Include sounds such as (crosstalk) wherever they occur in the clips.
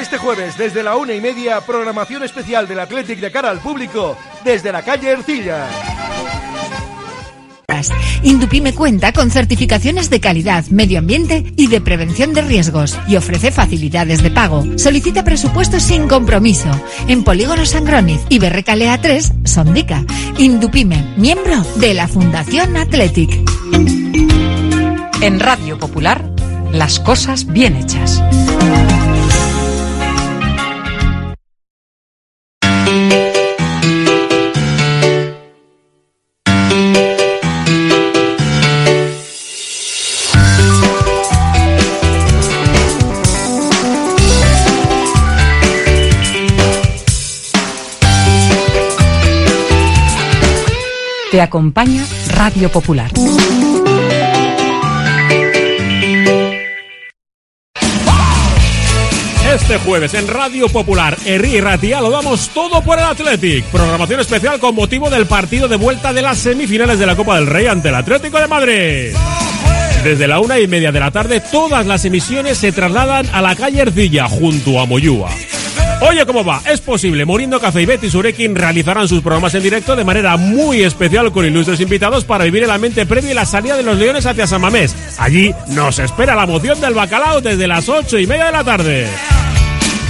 Este jueves, desde la una y media, programación especial del Athletic de cara al público, desde la calle Ercilla. Indupime cuenta con certificaciones de calidad, medio ambiente y de prevención de riesgos y ofrece facilidades de pago. Solicita presupuestos sin compromiso en Polígono Sangroniz y Berrecalea 3, Sondica. Indupime, miembro de la Fundación Athletic. En Radio Popular, las cosas bien hechas. Acompaña Radio Popular. Este jueves en Radio Popular, Herri Ratia lo damos todo por el Athletic. Programación especial con motivo del partido de vuelta de las semifinales de la Copa del Rey ante el Atlético de Madrid. Desde la una y media de la tarde, todas las emisiones se trasladan a la calle Ercilla, junto a Moyúa. Oye, ¿cómo va? Es posible. Morindo Café y Betty Surekin realizarán sus programas en directo de manera muy especial con ilustres invitados para vivir el ambiente previo y la salida de los Leones hacia San Mamés. Allí nos espera la moción del bacalao desde las ocho y media de la tarde.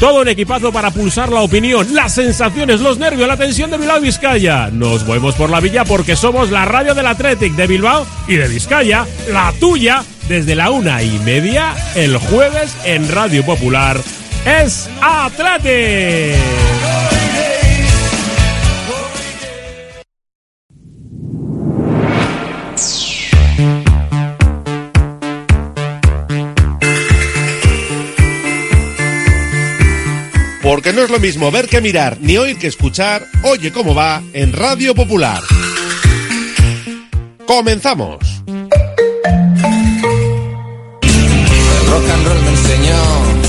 Todo un equipazo para pulsar la opinión, las sensaciones, los nervios, la tensión de Bilbao y Vizcaya. Nos movemos por la villa porque somos la radio del Athletic de Bilbao y de Vizcaya, la tuya, desde la una y media el jueves en Radio Popular. Es Athletic. Porque no es lo mismo ver que mirar, ni oír que escuchar. Oye cómo va en Radio Popular. Comenzamos. rock and roll me enseñó.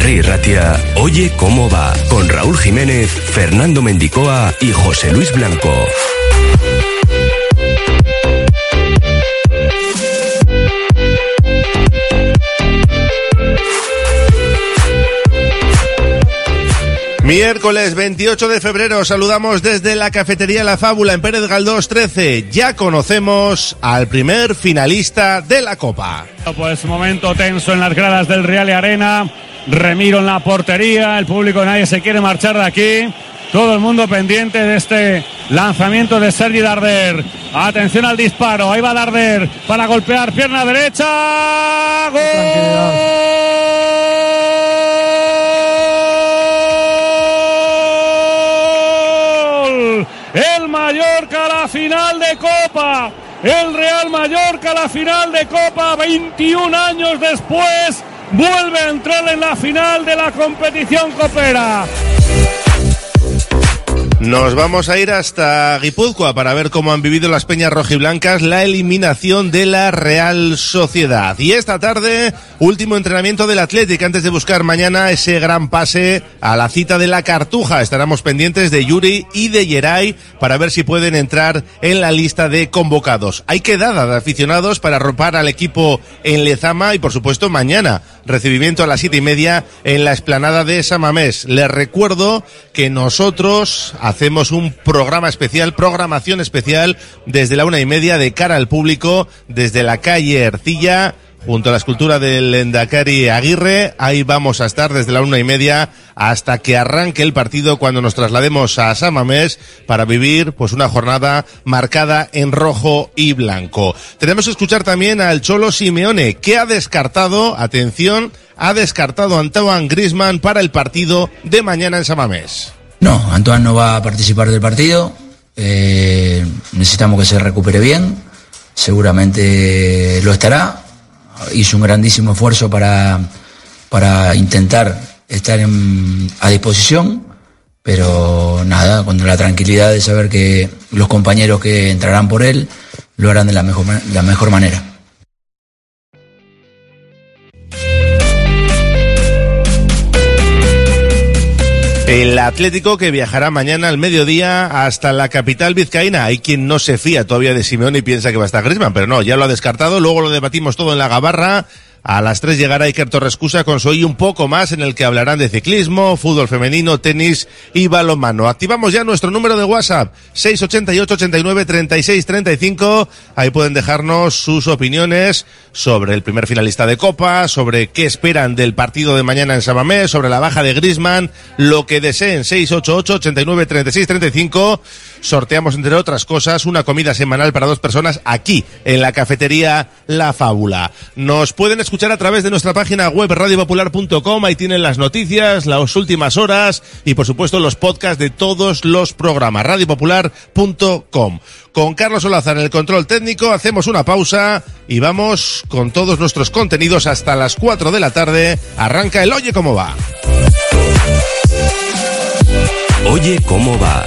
Herri Ratia, Oye cómo va, con Raúl Jiménez, Fernando Mendicoa y José Luis Blanco. Miércoles 28 de febrero saludamos desde la cafetería La Fábula en Pérez Galdós 13. Ya conocemos al primer finalista de la Copa. Pues momento tenso en las gradas del Real y Arena. Remiro en la portería. El público nadie se quiere marchar de aquí. Todo el mundo pendiente de este lanzamiento de Sergi Darder. Atención al disparo. Ahí va Darder para golpear pierna derecha. ¡Gol! El Mallorca a la final de Copa. El Real Mallorca a la final de Copa. 21 años después vuelve a entrar en la final de la competición copera. Nos vamos a ir hasta Guipúzcoa para ver cómo han vivido las peñas rojiblancas la eliminación de la Real Sociedad. Y esta tarde, último entrenamiento del Atlético antes de buscar mañana ese gran pase a la cita de la Cartuja. Estaremos pendientes de Yuri y de Yeray para ver si pueden entrar en la lista de convocados. Hay quedada de aficionados para arropar al equipo en Lezama y por supuesto mañana recibimiento a las siete y media en la explanada de Samamés. Les recuerdo que nosotros hacemos un programa especial, programación especial desde la una y media de cara al público desde la calle Ercilla junto a la escultura del Endacari Aguirre. Ahí vamos a estar desde la una y media hasta que arranque el partido cuando nos traslademos a Samamés para vivir pues una jornada marcada en rojo y blanco. Tenemos que escuchar también al Cholo Simeone que ha descartado, atención, ha descartado a Antoine Grisman para el partido de mañana en Samamés. No, Antoine no va a participar del partido. Eh, necesitamos que se recupere bien. Seguramente lo estará. Hizo un grandísimo esfuerzo para, para intentar estar en- a disposición. Pero nada, con la tranquilidad de saber que los compañeros que entrarán por él lo harán de la mejor, la mejor manera. El Atlético que viajará mañana al mediodía hasta la capital vizcaína. Hay quien no se fía todavía de Simeone y piensa que va a estar Griezmann, pero no, ya lo ha descartado. Luego lo debatimos todo en la gabarra. A las 3 llegará Iker Torrescusa con su hoy un poco más en el que hablarán de ciclismo, fútbol femenino, tenis y balonmano. Activamos ya nuestro número de WhatsApp 688 89 36 35. Ahí pueden dejarnos sus opiniones sobre el primer finalista de Copa, sobre qué esperan del partido de mañana en Samamés, sobre la baja de Griezmann, lo que deseen 688 89 36 35. Sorteamos entre otras cosas una comida semanal para dos personas aquí en la cafetería La Fábula. Nos pueden escuchar a través de nuestra página web radiopopular.com, ahí tienen las noticias, las últimas horas y por supuesto los podcasts de todos los programas radiopopular.com. Con Carlos Olazar en el control técnico hacemos una pausa y vamos con todos nuestros contenidos hasta las 4 de la tarde. Arranca el Oye cómo va. Oye cómo va.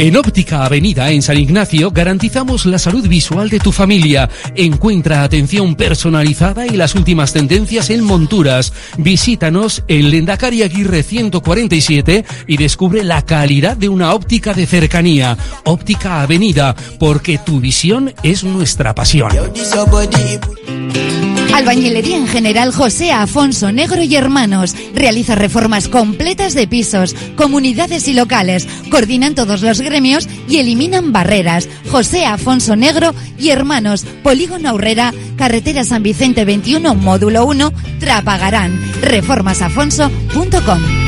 En Óptica Avenida en San Ignacio garantizamos la salud visual de tu familia. Encuentra atención personalizada y las últimas tendencias en monturas. Visítanos en Lendakari Aguirre 147 y descubre la calidad de una óptica de cercanía. Óptica Avenida, porque tu visión es nuestra pasión. Albañilería en general José Afonso Negro y Hermanos. Realiza reformas completas de pisos, comunidades y locales. Coordinan todos los gremios y eliminan barreras. José Afonso Negro y Hermanos. Polígono Aurrera, Carretera San Vicente 21, módulo 1, Trapagarán. Reformasafonso.com.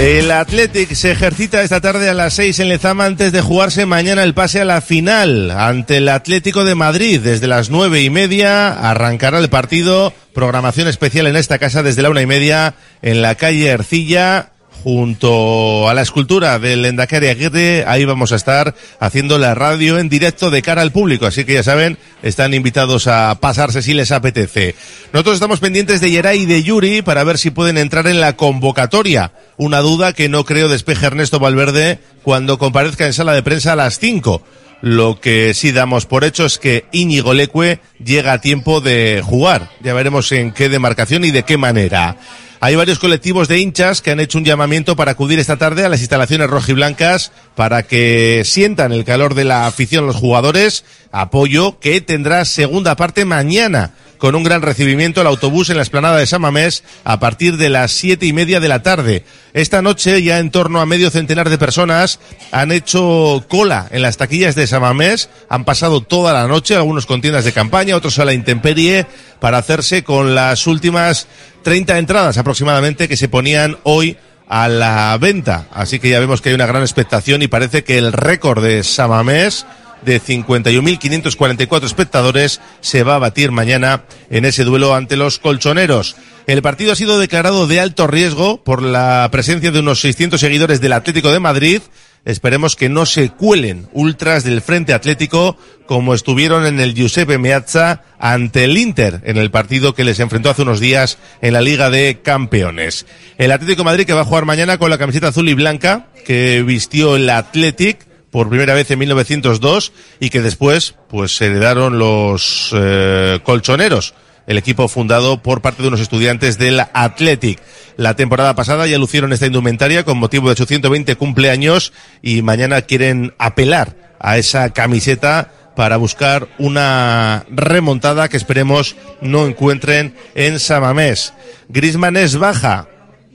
El Athletic se ejercita esta tarde a las 6 en Lezama antes de jugarse mañana el pase a la final ante el Atlético de Madrid. Desde las nueve y media arrancará el partido. Programación especial en esta casa desde la una y media en la calle Ercilla junto a la escultura del Endacari Aguirre, ahí vamos a estar haciendo la radio en directo de cara al público, así que ya saben, están invitados a pasarse si les apetece. Nosotros estamos pendientes de Yeray y de Yuri para ver si pueden entrar en la convocatoria, una duda que no creo despeje Ernesto Valverde cuando comparezca en sala de prensa a las 5 Lo que sí damos por hecho es que Íñigo Leque llega a tiempo de jugar. Ya veremos en qué demarcación y de qué manera. Hay varios colectivos de hinchas que han hecho un llamamiento para acudir esta tarde a las instalaciones rojiblancas para que sientan el calor de la afición los jugadores. Apoyo que tendrá segunda parte mañana con un gran recibimiento al autobús en la esplanada de Samamés a partir de las siete y media de la tarde. Esta noche ya en torno a medio centenar de personas han hecho cola en las taquillas de Samamés, han pasado toda la noche, algunos con tiendas de campaña, otros a la intemperie, para hacerse con las últimas 30 entradas aproximadamente que se ponían hoy a la venta. Así que ya vemos que hay una gran expectación y parece que el récord de Samamés de 51.544 espectadores se va a batir mañana en ese duelo ante los colchoneros. El partido ha sido declarado de alto riesgo por la presencia de unos 600 seguidores del Atlético de Madrid. Esperemos que no se cuelen ultras del Frente Atlético como estuvieron en el Giuseppe Meazza ante el Inter en el partido que les enfrentó hace unos días en la Liga de Campeones. El Atlético de Madrid que va a jugar mañana con la camiseta azul y blanca que vistió el Athletic por primera vez en 1902 y que después pues se heredaron los eh, colchoneros el equipo fundado por parte de unos estudiantes del Athletic. La temporada pasada ya lucieron esta indumentaria con motivo de 820 cumpleaños y mañana quieren apelar a esa camiseta para buscar una remontada que esperemos no encuentren en Samamés. Grisman es baja.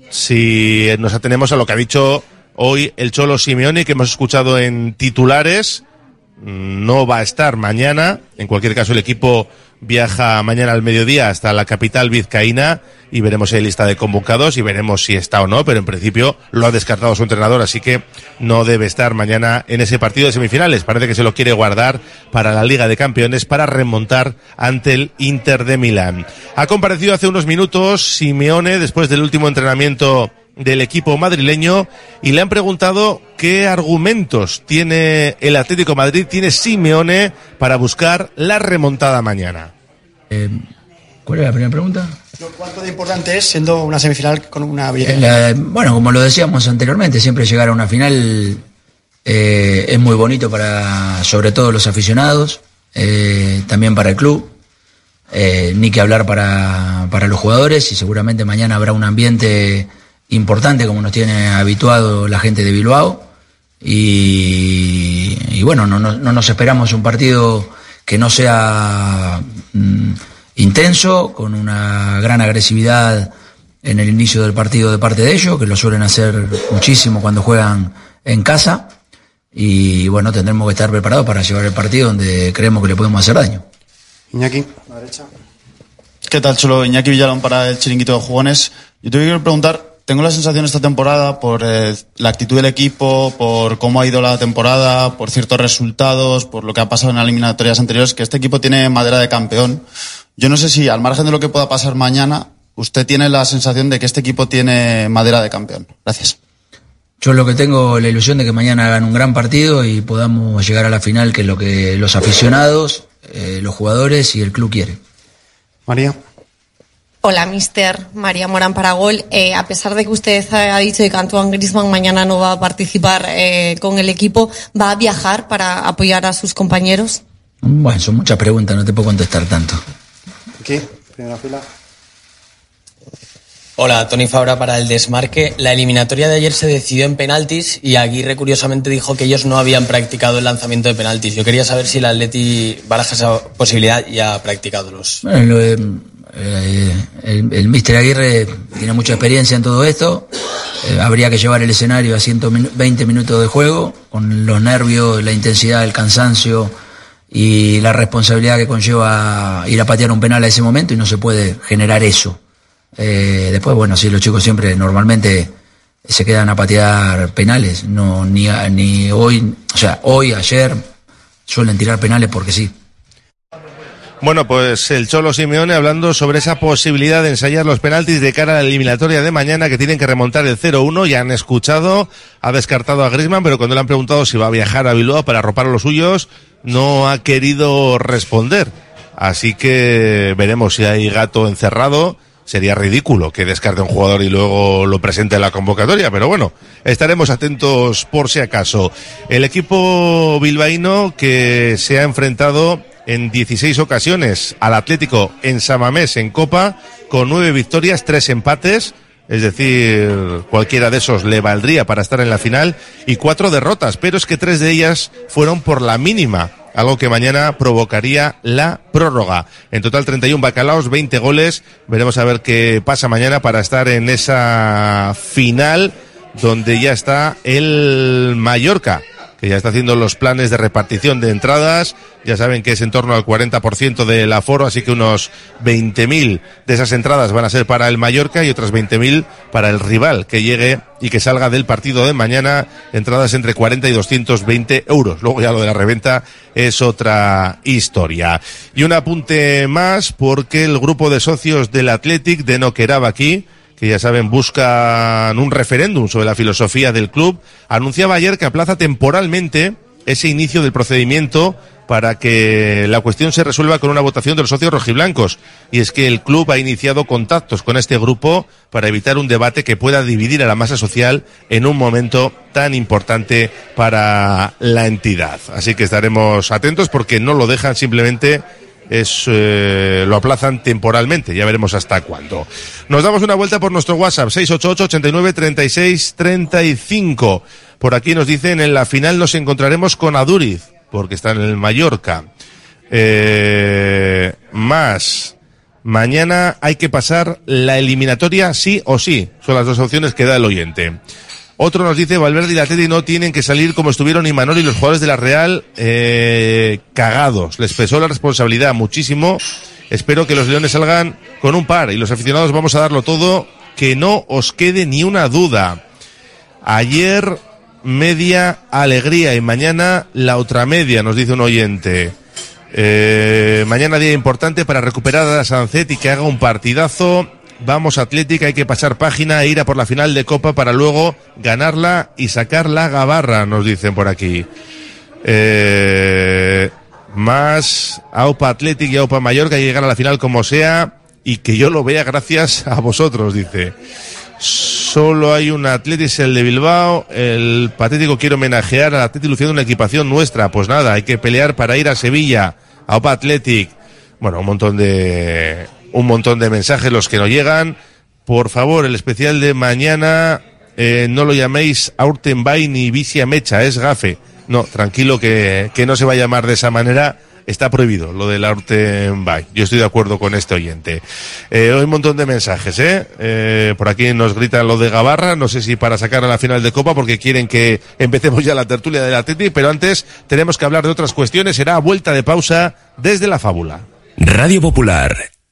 Si nos atenemos a lo que ha dicho hoy el Cholo Simeone que hemos escuchado en titulares, no va a estar mañana. En cualquier caso, el equipo viaja mañana al mediodía hasta la capital vizcaína y veremos si hay lista de convocados y veremos si está o no, pero en principio lo ha descartado su entrenador, así que no debe estar mañana en ese partido de semifinales. Parece que se lo quiere guardar para la Liga de Campeones para remontar ante el Inter de Milán. Ha comparecido hace unos minutos Simeone después del último entrenamiento del equipo madrileño y le han preguntado qué argumentos tiene el Atlético de Madrid, tiene Simeone para buscar la remontada mañana. Eh, ¿Cuál es la primera pregunta? ¿Cuánto de importante es siendo una semifinal con una eh, Bueno, como lo decíamos anteriormente, siempre llegar a una final eh, es muy bonito para, sobre todo, los aficionados, también para el club. ni que hablar para, para los jugadores y seguramente mañana habrá un ambiente importante como nos tiene habituado la gente de Bilbao. Y, bueno, no, nos esperamos un partido que no sea mm, intenso, con una gran agresividad en el inicio del partido de parte de ellos, que lo suelen hacer muchísimo cuando juegan en casa. Y bueno, tendremos que estar preparados para llevar el partido donde creemos que le podemos hacer daño. Iñaki, la derecha. ¿Qué tal, Cholo? Iñaki Villalón para el chiringuito de jugones. Yo te quiero preguntar tengo la sensación esta temporada, por eh, la actitud del equipo, por cómo ha ido la temporada, por ciertos resultados, por lo que ha pasado en eliminatorias anteriores, que este equipo tiene madera de campeón. Yo no sé si, al margen de lo que pueda pasar mañana, usted tiene la sensación de que este equipo tiene madera de campeón. Gracias. Yo lo que tengo la ilusión de que mañana hagan un gran partido y podamos llegar a la final, que es lo que los aficionados, eh, los jugadores y el club quiere. María. Hola, mister María Morán Paragol. Eh, a pesar de que usted ha dicho que Antoine Grisman mañana no va a participar eh, con el equipo, ¿va a viajar para apoyar a sus compañeros? Bueno, son muchas preguntas, no te puedo contestar tanto. Aquí, primera fila. Hola, Tony Fabra para el desmarque. La eliminatoria de ayer se decidió en penaltis y Aguirre curiosamente dijo que ellos no habían practicado el lanzamiento de penaltis. Yo quería saber si el Atleti baraja esa posibilidad y ha practicado los. Bueno, lo eh, el, el Mister Aguirre tiene mucha experiencia en todo esto. Eh, habría que llevar el escenario a 120 minutos de juego, con los nervios, la intensidad, el cansancio y la responsabilidad que conlleva ir a patear un penal a ese momento y no se puede generar eso. Eh, después, bueno, sí, los chicos siempre normalmente se quedan a patear penales, no ni, ni hoy, o sea, hoy, ayer suelen tirar penales porque sí. Bueno, pues el Cholo Simeone hablando sobre esa posibilidad de ensayar los penaltis de cara a la eliminatoria de mañana que tienen que remontar el 0-1. Ya han escuchado, ha descartado a Grisman, pero cuando le han preguntado si va a viajar a Bilbao para arropar a los suyos, no ha querido responder. Así que veremos si hay gato encerrado sería ridículo que descarte un jugador y luego lo presente en la convocatoria, pero bueno, estaremos atentos por si acaso. El equipo bilbaíno que se ha enfrentado en 16 ocasiones al Atlético en Samamés en Copa, con nueve victorias, tres empates, es decir, cualquiera de esos le valdría para estar en la final, y cuatro derrotas, pero es que tres de ellas fueron por la mínima algo que mañana provocaría la prórroga. En total 31 bacalaos, 20 goles. Veremos a ver qué pasa mañana para estar en esa final donde ya está el Mallorca que ya está haciendo los planes de repartición de entradas. Ya saben que es en torno al 40% del aforo, así que unos 20.000 de esas entradas van a ser para el Mallorca y otras 20.000 para el rival que llegue y que salga del partido de mañana. Entradas entre 40 y 220 euros. Luego ya lo de la reventa es otra historia. Y un apunte más porque el grupo de socios del Athletic de Noqueraba aquí que ya saben buscan un referéndum sobre la filosofía del club, anunciaba ayer que aplaza temporalmente ese inicio del procedimiento para que la cuestión se resuelva con una votación de los socios rojiblancos. Y es que el club ha iniciado contactos con este grupo para evitar un debate que pueda dividir a la masa social en un momento tan importante para la entidad. Así que estaremos atentos porque no lo dejan simplemente es eh, lo aplazan temporalmente, ya veremos hasta cuándo. Nos damos una vuelta por nuestro WhatsApp 688 89 36 35. Por aquí nos dicen en la final nos encontraremos con Aduriz, porque está en el Mallorca. Eh, más mañana hay que pasar la eliminatoria sí o sí. Son las dos opciones que da el oyente. Otro nos dice, Valverde y la Teti no tienen que salir como estuvieron Imanol y los jugadores de la Real eh, cagados. Les pesó la responsabilidad muchísimo. Espero que los Leones salgan con un par y los aficionados vamos a darlo todo. Que no os quede ni una duda. Ayer media alegría y mañana la otra media, nos dice un oyente. Eh, mañana día importante para recuperar a Sancet y que haga un partidazo Vamos Atlética, hay que pasar página e ir a por la final de Copa para luego ganarla y sacar la gabarra, nos dicen por aquí. Eh, más AUPA Atlético y AUPA Mallorca llegar a la final como sea y que yo lo vea gracias a vosotros, dice. Solo hay un Atlético, el de Bilbao. El patético quiere homenajear al Atlético luciendo una equipación nuestra. Pues nada, hay que pelear para ir a Sevilla, a Opa Athletic. Bueno, un montón de un montón de mensajes los que no llegan. Por favor, el especial de mañana eh, no lo llaméis Aurtenbay ni Vicia Mecha, es gafe. No, tranquilo que, que no se va a llamar de esa manera. Está prohibido lo del Aurtenbay. Yo estoy de acuerdo con este oyente. Eh, hay un montón de mensajes, ¿eh? ¿eh? Por aquí nos gritan lo de Gabarra. No sé si para sacar a la final de Copa porque quieren que empecemos ya la tertulia del Atleti. Pero antes tenemos que hablar de otras cuestiones. Será vuelta de pausa desde la fábula. Radio Popular,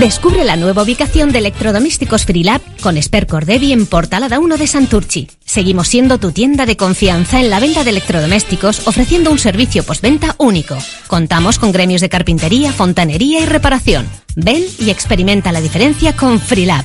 Descubre la nueva ubicación de electrodomésticos Freelab con Esper Cordevi en Portalada 1 de Santurchi. Seguimos siendo tu tienda de confianza en la venta de electrodomésticos ofreciendo un servicio postventa único. Contamos con gremios de carpintería, fontanería y reparación. Ven y experimenta la diferencia con Freelab.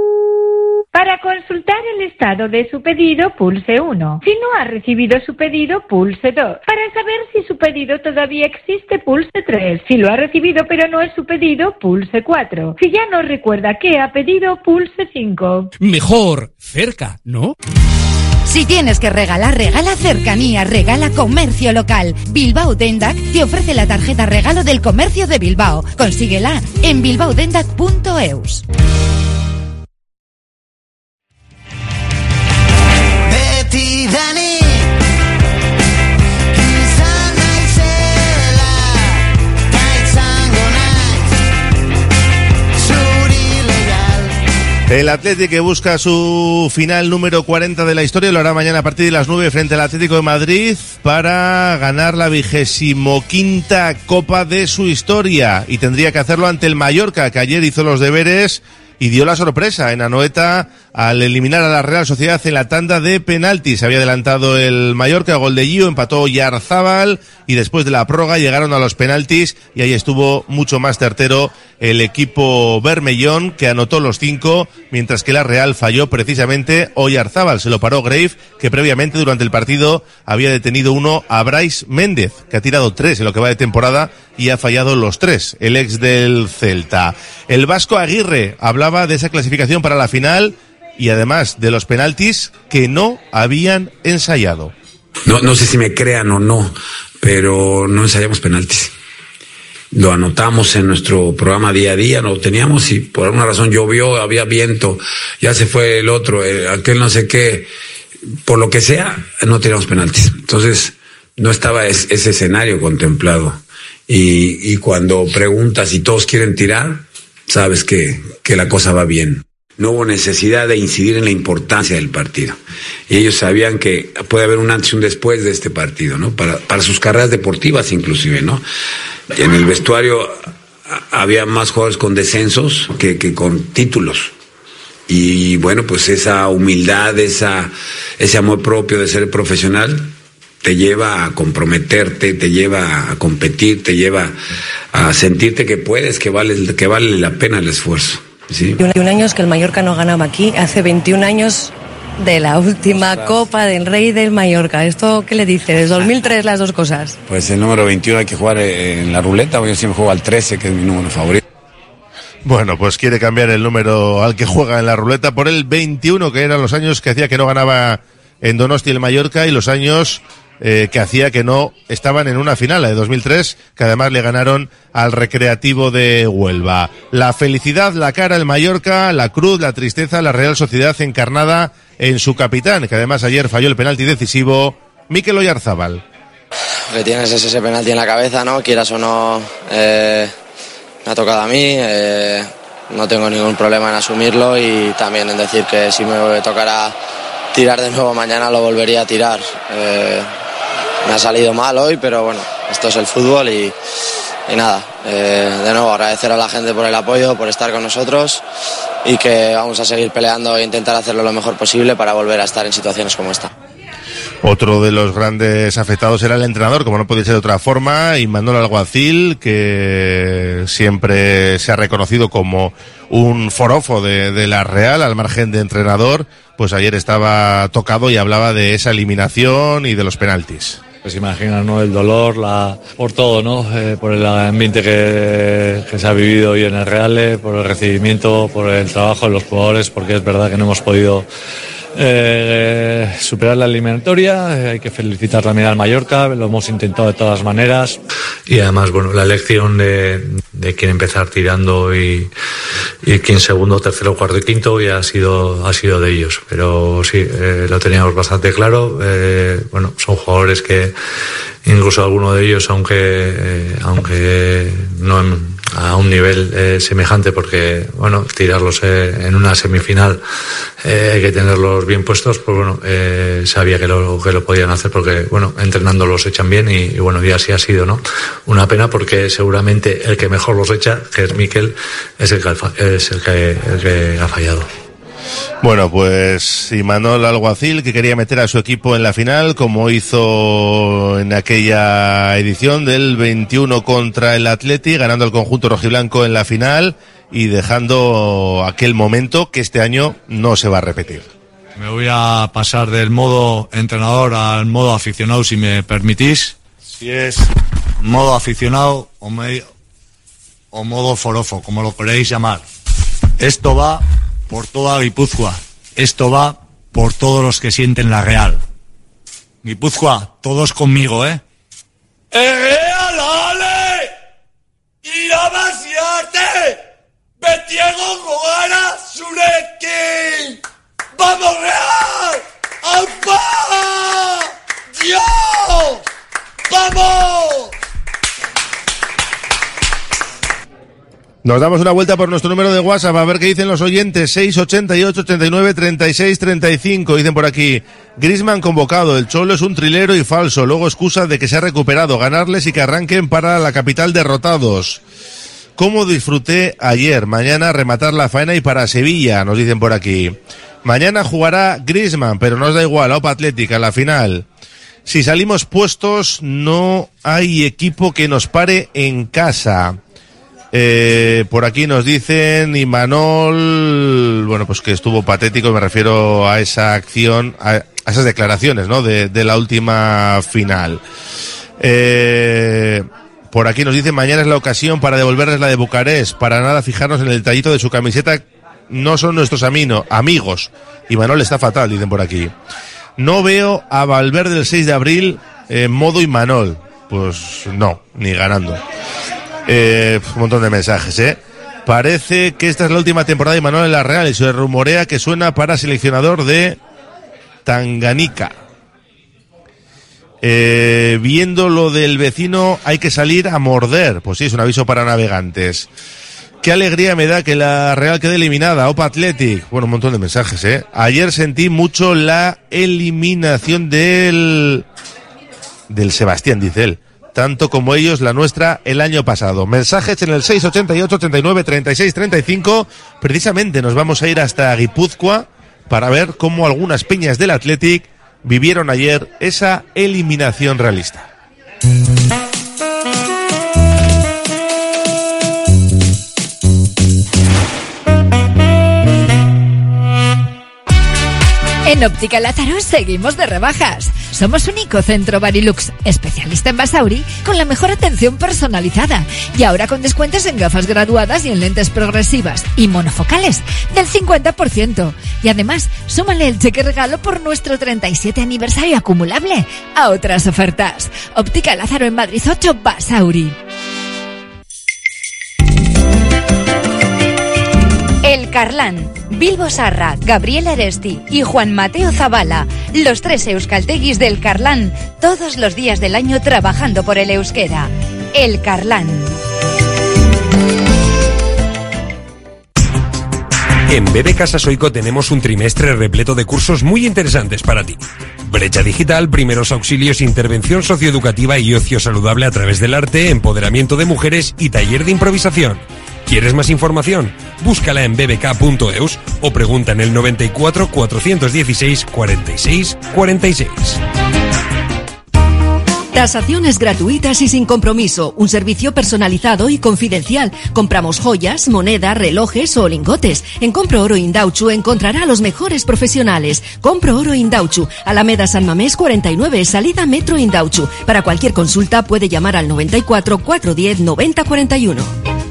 Para consultar el estado de su pedido, pulse 1. Si no ha recibido su pedido, pulse 2. Para saber si su pedido todavía existe, pulse 3. Si lo ha recibido pero no es su pedido, pulse 4. Si ya no recuerda qué ha pedido, pulse 5. Mejor cerca, ¿no? Si tienes que regalar, regala cercanía, regala comercio local. Bilbao Dendac te ofrece la tarjeta regalo del comercio de Bilbao. Consíguela en bilbaodendac.eus. El Atlético que busca su final número 40 de la historia lo hará mañana a partir de las 9 frente al Atlético de Madrid para ganar la vigésimo quinta Copa de su historia. Y tendría que hacerlo ante el Mallorca que ayer hizo los deberes y dio la sorpresa en Anoeta al eliminar a la Real Sociedad en la tanda de penaltis. Había adelantado el Mallorca, gol de Gio, empató Yarzábal y después de la prórroga llegaron a los penaltis y ahí estuvo mucho más certero el equipo Bermellón que anotó los cinco, mientras que la Real falló precisamente Oyarzábal. Se lo paró Grave, que previamente durante el partido había detenido uno a Bryce Méndez, que ha tirado tres en lo que va de temporada y ha fallado los tres, el ex del Celta. El Vasco Aguirre hablaba de esa clasificación para la final y además de los penaltis que no habían ensayado. No, no sé si me crean o no, pero no ensayamos penaltis. Lo anotamos en nuestro programa día a día, lo teníamos y por alguna razón llovió, había viento, ya se fue el otro, aquel no sé qué, por lo que sea, no tiramos penaltis. Entonces, no estaba es- ese escenario contemplado. Y, y cuando preguntas y todos quieren tirar, sabes que, que la cosa va bien. No hubo necesidad de incidir en la importancia del partido. Y ellos sabían que puede haber un antes y un después de este partido, ¿no? Para, para sus carreras deportivas inclusive, ¿no? En el vestuario había más jugadores con descensos que, que con títulos. Y bueno, pues esa humildad, esa, ese amor propio de ser profesional te lleva a comprometerte, te lleva a competir, te lleva a sentirte que puedes, que vale, que vale la pena el esfuerzo. ¿Sí? 21 años que el Mallorca no ganaba aquí, hace 21 años de la última Copa del Rey del Mallorca. ¿Esto qué le dice? Desde 2003 las dos cosas. Pues el número 21 hay que jugar en la ruleta, yo siempre juego al 13, que es mi número favorito. Bueno, pues quiere cambiar el número al que juega en la ruleta por el 21, que eran los años que hacía que no ganaba en Donosti el Mallorca y los años eh, que hacía que no estaban en una final, la de 2003, que además le ganaron al Recreativo de Huelva. La felicidad, la cara, el Mallorca, la cruz, la tristeza, la Real Sociedad encarnada en su capitán, que además ayer falló el penalti decisivo, Mikel Oyarzábal. que tienes es ese penalti en la cabeza, ¿no? Quieras o no, eh, me ha tocado a mí. eh, no tengo ningún problema en asumirlo y también en decir que si me tocara tirar de nuevo mañana lo volvería a tirar. Me ha salido mal hoy, pero bueno, esto es el fútbol y, nada. eh, de nuevo agradecer a la gente por el apoyo, por estar con nosotros y que vamos a seguir peleando e intentar hacerlo lo mejor posible para volver a estar en situaciones como esta. Otro de los grandes afectados era el entrenador, como no podía ser de otra forma, y Manuel Alguacil, que siempre se ha reconocido como un forofo de, de la Real, al margen de entrenador, pues ayer estaba tocado y hablaba de esa eliminación y de los penaltis. Pues imagina, ¿no? El dolor, la, por todo, ¿no? Eh, por el ambiente que, que se ha vivido hoy en el Real, eh, por el recibimiento, por el trabajo de los jugadores, porque es verdad que no hemos podido eh, superar la eliminatoria. Eh, hay que felicitar también al Mallorca, lo hemos intentado de todas maneras. y además, bueno, la elección de, de quién empezar tirando y, y quién segundo, tercero, cuarto y quinto ya ha sido, ha sido de ellos. Pero sí, eh, lo teníamos bastante claro. Bueno, son jugadores que incluso alguno de ellos, aunque, aunque no en- a un nivel eh, semejante, porque bueno, tirarlos eh, en una semifinal eh, hay que tenerlos bien puestos, pues bueno, sabía que lo, que lo podían hacer porque bueno, entrenando los echan bien y, bueno, y así ha sido, ¿no? Una pena porque seguramente el que mejor los echa, que es Miquel, es el que, es el que ha fallado. Bueno, pues Imanol Alguacil, que quería meter a su equipo en la final, como hizo en aquella edición del 21 contra el Atleti, ganando el conjunto rojiblanco en la final y dejando aquel momento que este año no se va a repetir. Me voy a pasar del modo entrenador al modo aficionado, si me permitís. Si es modo aficionado o, me- o modo forofo, como lo queréis llamar. Esto va por toda Guipúzcoa. Esto va por todos los que sienten la Real. Guipúzcoa, todos conmigo, ¿eh? ¡Real, ale! ¡Irabasiate! ¡Betiego Gogara Sureki! ¡Vamos, Real! ¡Aupa! ¡Dios! ¡Vamos! Nos damos una vuelta por nuestro número de WhatsApp a ver qué dicen los oyentes. 688 89 36 35. Dicen por aquí. Grisman convocado. El Cholo es un trilero y falso. Luego excusa de que se ha recuperado. Ganarles y que arranquen para la capital derrotados. ¿Cómo disfruté ayer? Mañana rematar la faena y para Sevilla, nos dicen por aquí. Mañana jugará Grisman, pero nos da igual. Opa Atlética, la final. Si salimos puestos, no hay equipo que nos pare en casa. Eh, por aquí nos dicen Imanol, bueno, pues que estuvo patético, me refiero a esa acción, a, esas declaraciones, ¿no? De, la última final. Eh, por aquí nos dicen, mañana es la ocasión para devolverles la de Bucarest, para nada fijarnos en el tallito de su camiseta, no son nuestros amino, amigos. Imanol está fatal, dicen por aquí. No veo a Valverde el 6 de abril en modo Imanol. Pues no, ni ganando. Eh, un montón de mensajes, ¿eh? Parece que esta es la última temporada de Manuel en la Real y se rumorea que suena para seleccionador de Tanganica. Eh, viendo lo del vecino, hay que salir a morder. Pues sí, es un aviso para navegantes. Qué alegría me da que la Real quede eliminada. Opa Athletic. Bueno, un montón de mensajes, ¿eh? Ayer sentí mucho la eliminación del. del Sebastián, dice él. Tanto como ellos, la nuestra, el año pasado. Mensajes en el 688 89 36 35. Precisamente nos vamos a ir hasta Guipúzcoa para ver cómo algunas peñas del Athletic vivieron ayer esa eliminación realista. En Óptica Lázaro seguimos de rebajas. Somos único centro Barilux, especialista en Basauri, con la mejor atención personalizada. Y ahora con descuentos en gafas graduadas y en lentes progresivas y monofocales del 50%. Y además, súmale el cheque regalo por nuestro 37 aniversario acumulable a otras ofertas. Óptica Lázaro en Madrid 8 Basauri. Carlán, Bilbo Sarra, Gabriel Aresti y Juan Mateo Zavala, los tres euskalteguis del Carlán, todos los días del año trabajando por el euskera. El Carlán. En BB Casa Soico tenemos un trimestre repleto de cursos muy interesantes para ti. Brecha digital, primeros auxilios, intervención socioeducativa y ocio saludable a través del arte, empoderamiento de mujeres y taller de improvisación. ¿Quieres más información? Búscala en bbk.eus o pregunta en el 94 416 46 46. Tasaciones gratuitas y sin compromiso. Un servicio personalizado y confidencial. Compramos joyas, moneda, relojes o lingotes. En Compro Oro Indauchu encontrará a los mejores profesionales. Compro Oro Indauchu. Alameda San Mamés 49, salida Metro Indauchu. Para cualquier consulta puede llamar al 94 410 90 41.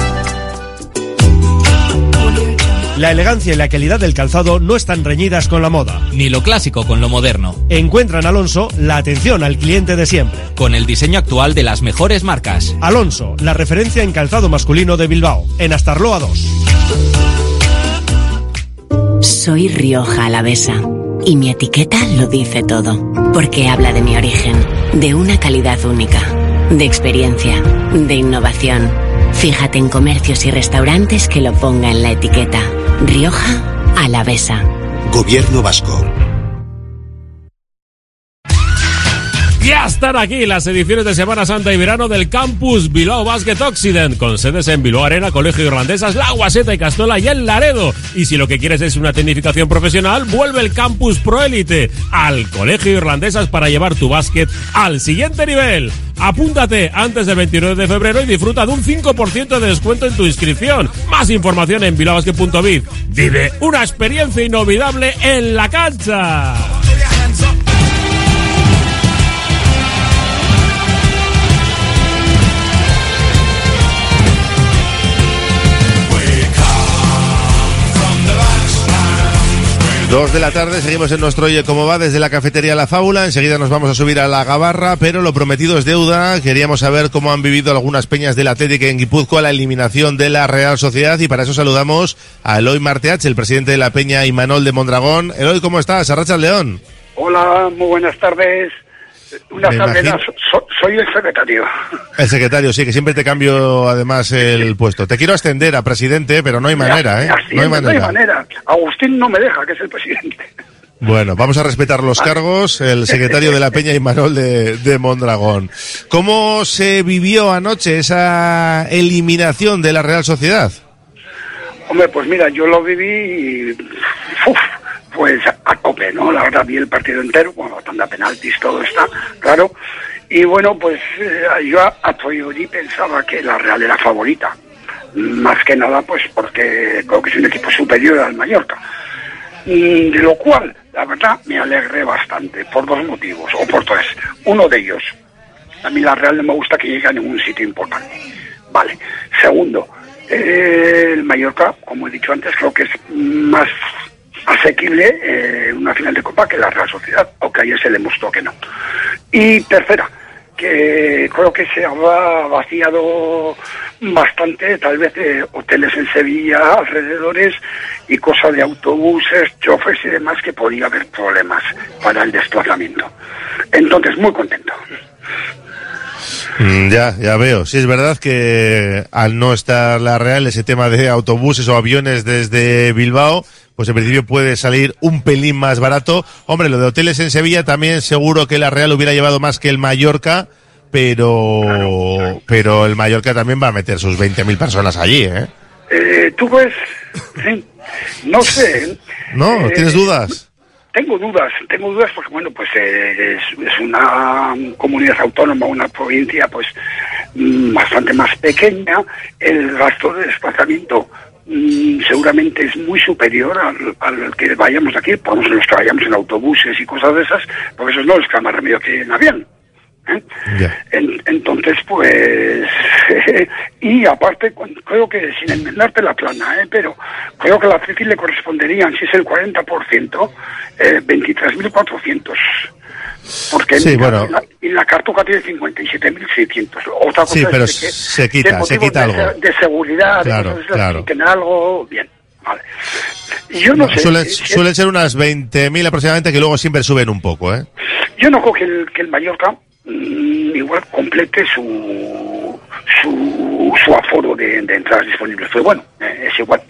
La elegancia y la calidad del calzado no están reñidas con la moda. Ni lo clásico con lo moderno. Encuentra en Alonso la atención al cliente de siempre. Con el diseño actual de las mejores marcas. Alonso, la referencia en calzado masculino de Bilbao, en Astarloa 2. Soy Rioja Alavesa y mi etiqueta lo dice todo, porque habla de mi origen, de una calidad única, de experiencia, de innovación. Fíjate en comercios y restaurantes que lo pongan en la etiqueta. Rioja Alavesa. Gobierno Vasco. Ya están aquí las ediciones de Semana Santa y Verano del Campus Bilbao Basket Occident, con sedes en Bilbao Arena, Colegio Irlandesas, La Guaseta y Castola y en Laredo. Y si lo que quieres es una tecnificación profesional, vuelve el Campus Pro Élite al Colegio Irlandesas para llevar tu básquet al siguiente nivel. Apúntate antes del 29 de febrero y disfruta de un 5% de descuento en tu inscripción. Más información en bilbaobasket.biz. Vive una experiencia inolvidable en la cancha. Dos de la tarde, seguimos en nuestro Oye Cómo Va desde la cafetería La Fábula. Enseguida nos vamos a subir a la Gabarra, pero lo prometido es deuda. Queríamos saber cómo han vivido algunas peñas del Atlético en Guipúzcoa la eliminación de la Real Sociedad y para eso saludamos a Eloy Marteach, el presidente de la peña Imanol de Mondragón. Eloy, ¿cómo estás? Arracha León. Hola, muy buenas tardes. Una salvedad, imagino- so- soy el secretario. (laughs) El secretario, sí, que siempre te cambio además el puesto. Te quiero ascender a presidente, pero no hay manera, ¿eh? No hay manera. manera. Agustín no me deja, que es el presidente. (laughs) Bueno, vamos a respetar los cargos. El secretario de la Peña Imanol de, de Mondragón. ¿Cómo se vivió anoche esa eliminación de la Real Sociedad? Hombre, pues mira, yo lo viví y, uf, pues a tope, ¿no? La verdad vi el partido entero, bueno, tanda penaltis, todo está, claro. Y bueno, pues eh, yo a, priori pensaba que la Real era favorita. Más que nada, pues porque creo que es un equipo superior al Mallorca. Mm, De lo cual, la verdad, me alegré bastante, por dos motivos, o por tres. Uno de ellos, a mí la Real no me gusta que llegue a ningún sitio importante. Vale. Segundo, eh, el Mallorca, como he dicho antes, creo que es más asequible eh, una final de Copa que la Real Sociedad, aunque ayer se demostró que no. Y tercera, que creo que se habrá vaciado bastante, tal vez de hoteles en Sevilla, alrededores y cosas de autobuses, choferes y demás que podía haber problemas para el desplazamiento. Entonces, muy contento. Mm, ya, ya veo. Sí, es verdad que al no estar la Real, ese tema de autobuses o aviones desde Bilbao, pues en principio puede salir un pelín más barato. Hombre, lo de hoteles en Sevilla también seguro que la Real hubiera llevado más que el Mallorca, pero, pero el Mallorca también va a meter sus 20.000 personas allí, ¿eh? Eh, Tú ves, sí, no sé. ¿No? Eh, ¿Tienes dudas? Tengo dudas, tengo dudas porque, bueno, pues eh, es, es una comunidad autónoma, una provincia, pues mm, bastante más pequeña. El gasto de desplazamiento mm, seguramente es muy superior al, al que vayamos aquí, por ejemplo, los que vayamos en autobuses y cosas de esas, porque eso no les queda más remedio que en avión. ¿eh? En- entonces, pues, (laughs) y aparte, creo que sin enmendarte la plana, ¿eh? pero creo que a la Atleti le corresponderían, si es el 40%, eh, 23.400. Porque Sí, bueno. la, la Cartuja tiene 57.600. Otra cosa Sí, pero es que, se quita, se quita de, algo. de seguridad, Claro, de claro. quiten algo, bien. Vale. Yo no sé, suelen, si- suelen ser unas 20.000 aproximadamente que luego siempre suben un poco, ¿eh? Yo no creo que el, que el Mallorca mm, igual complete su su, su aforo de, de entradas disponibles. Pero bueno, eh, es igual.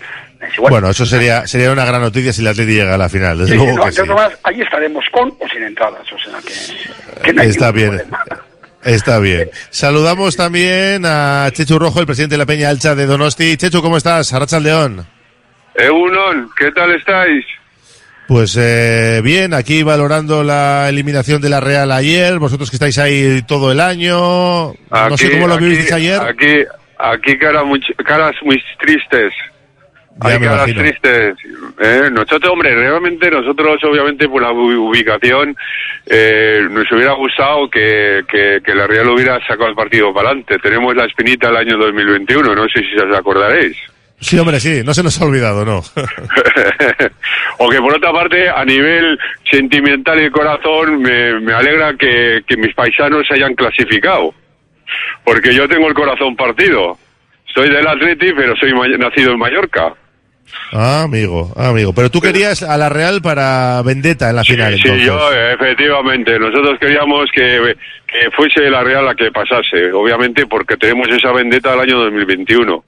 Es igual. Bueno, eso sería sería una gran noticia si el Atleti llega a la final, desde Sí, luego no, que sí. maneras, ahí estaremos con o sin entradas. O sea que, que no hay Está bien. Está bien. Saludamos también a Chechu Rojo, el presidente de la Peña Alcha de Donosti. Chechu, ¿cómo estás? Arracha León. Egunon, ¿qué tal estáis? Pues eh, bien, aquí valorando la eliminación de la Real ayer, vosotros que estáis ahí todo el año, no sé cómo lo aquí- visteis ayer. Aquí, aquí cara muy- caras muy tristes. Hay caras imagino. tristes. ¿eh? Nosotros, hombre, realmente nosotros, obviamente, por la ubicación, eh, nos hubiera gustado que, que, que la Real hubiera sacado el partido para adelante. Tenemos la espinita del año 2021, no sé si os acordaréis. Sí, hombre, sí, no se nos ha olvidado, ¿no? (laughs) o que por otra parte, a nivel sentimental y corazón, me, me alegra que, que mis paisanos se hayan clasificado. Porque yo tengo el corazón partido. Soy del Atleti, pero soy nacido en Mallorca. Ah, amigo, ah, amigo. Pero tú querías a la Real para Vendetta en la final, Sí, entonces. yo, efectivamente. Nosotros queríamos que, que fuese la Real la que pasase. Obviamente, porque tenemos esa vendetta del año 2021.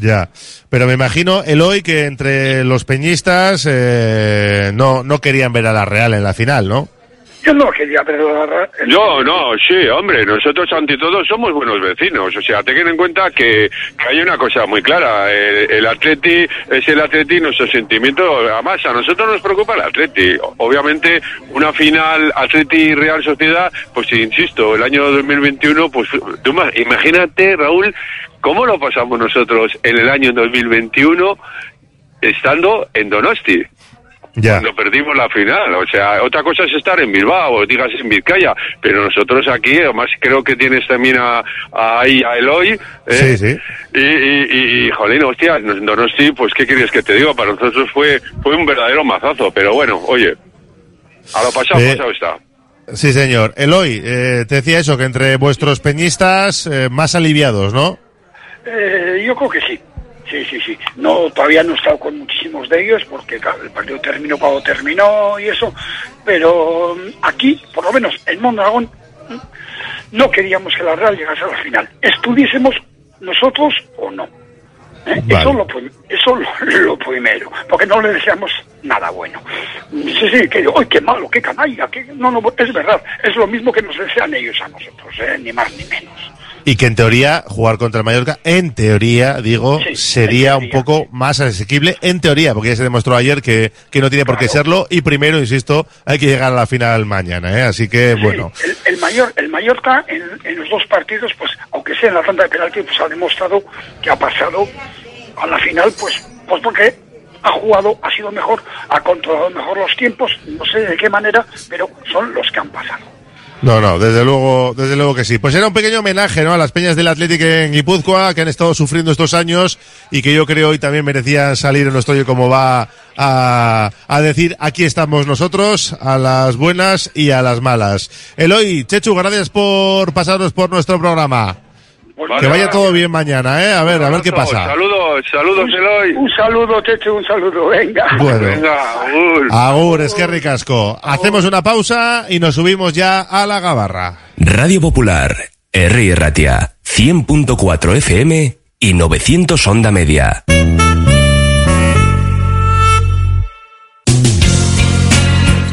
Ya. Pero me imagino, Eloy, que entre los peñistas eh, no, no querían ver a la Real en la final, ¿no? Yo no quería el- No, no, sí, hombre, nosotros ante todo somos buenos vecinos. O sea, ten en cuenta que, que hay una cosa muy clara. El, el Atleti es el Atleti, nuestro sentimiento. Además, a nosotros nos preocupa el Atleti. Obviamente, una final Atleti-Real Sociedad, pues insisto, el año 2021, pues tú ma- imagínate, Raúl, cómo lo pasamos nosotros en el año 2021 estando en Donosti Ya. cuando perdimos la final. O sea, otra cosa es estar en Bilbao, digas en Vizcaya, pero nosotros aquí, además creo que tienes también a, a, ahí a Eloy. ¿eh? Sí, sí. Y, y, y, y, jolín, hostia, no, no, no, sí, pues qué quieres que te diga, para nosotros fue, fue un verdadero mazazo, pero bueno, oye, a lo pasado, Eh, pasado está. Sí, señor. Eloy, eh, te decía eso, que entre vuestros peñistas eh, más aliviados, ¿no? Eh, yo creo que sí. Sí, sí, sí. No, todavía no he estado con muchísimos de ellos porque claro, el partido terminó cuando terminó y eso. Pero mm, aquí, por lo menos en Mondragón, mm, no queríamos que la Real llegase a la final. Estuviésemos nosotros o no. ¿eh? Vale. Eso, lo, eso lo, lo primero, porque no le deseamos nada bueno. Sí, sí, que ¡ay, qué malo, qué canalla! Qué... No, no, es verdad. Es lo mismo que nos desean ellos a nosotros, ¿eh? ni más ni menos. Y que en teoría jugar contra el Mallorca, en teoría, digo, Sí, sería un poco más asequible, en teoría, porque ya se demostró ayer que, que no tiene por qué serlo. Y primero, insisto, hay que llegar a la final mañana, ¿eh? Así que, bueno. El, el, mayor, el Mallorca en, en los dos partidos, pues aunque sea en la tanda de penalti, pues ha demostrado que ha pasado a la final, pues, pues porque ha jugado, ha sido mejor, ha controlado mejor los tiempos, no sé de qué manera, pero son los que han pasado. No, no, desde luego, desde luego que sí. Pues era un pequeño homenaje, ¿no? A las peñas del Atlético en Guipúzcoa, que han estado sufriendo estos años y que yo creo hoy también merecían salir en nuestro como va a, a decir, aquí estamos nosotros, a las buenas y a las malas. Eloy, Chechu, gracias por pasaros por nuestro programa. Que vaya todo bien mañana, ¿eh? A ver, a ver qué pasa. Saludos, saludos, Eloy. Un saludo, Cheche, un saludo, venga. Bueno. Venga, Raúl. Agur, es que ricasco. Hacemos una pausa y nos subimos ya a la gabarra. Radio Popular, R. Ratia, 100.4 FM y 900 Onda Media.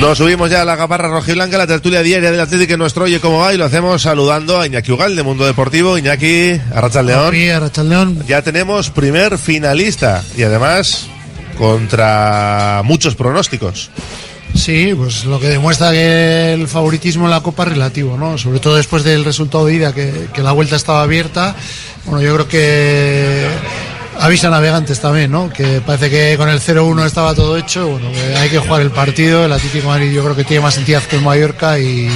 Nos subimos ya a la gabarra rojiblanca, la tertulia diaria del Atlético en nuestro Oye Cómo Va y lo hacemos saludando a Iñaki Ugal de Mundo Deportivo. Iñaki. Sí, Arrachaldeón. Ya tenemos primer finalista y además contra muchos pronósticos. Sí, pues lo que demuestra que el favoritismo en la Copa es relativo, ¿no? Sobre todo después del resultado de ida, que, que la vuelta estaba abierta. Bueno, yo creo que avisa navegantes también, ¿no? Que parece que con el 0-1 estaba todo hecho. Bueno, hay que jugar el partido. El Atlético de Madrid yo creo que tiene más entidad que el Mallorca y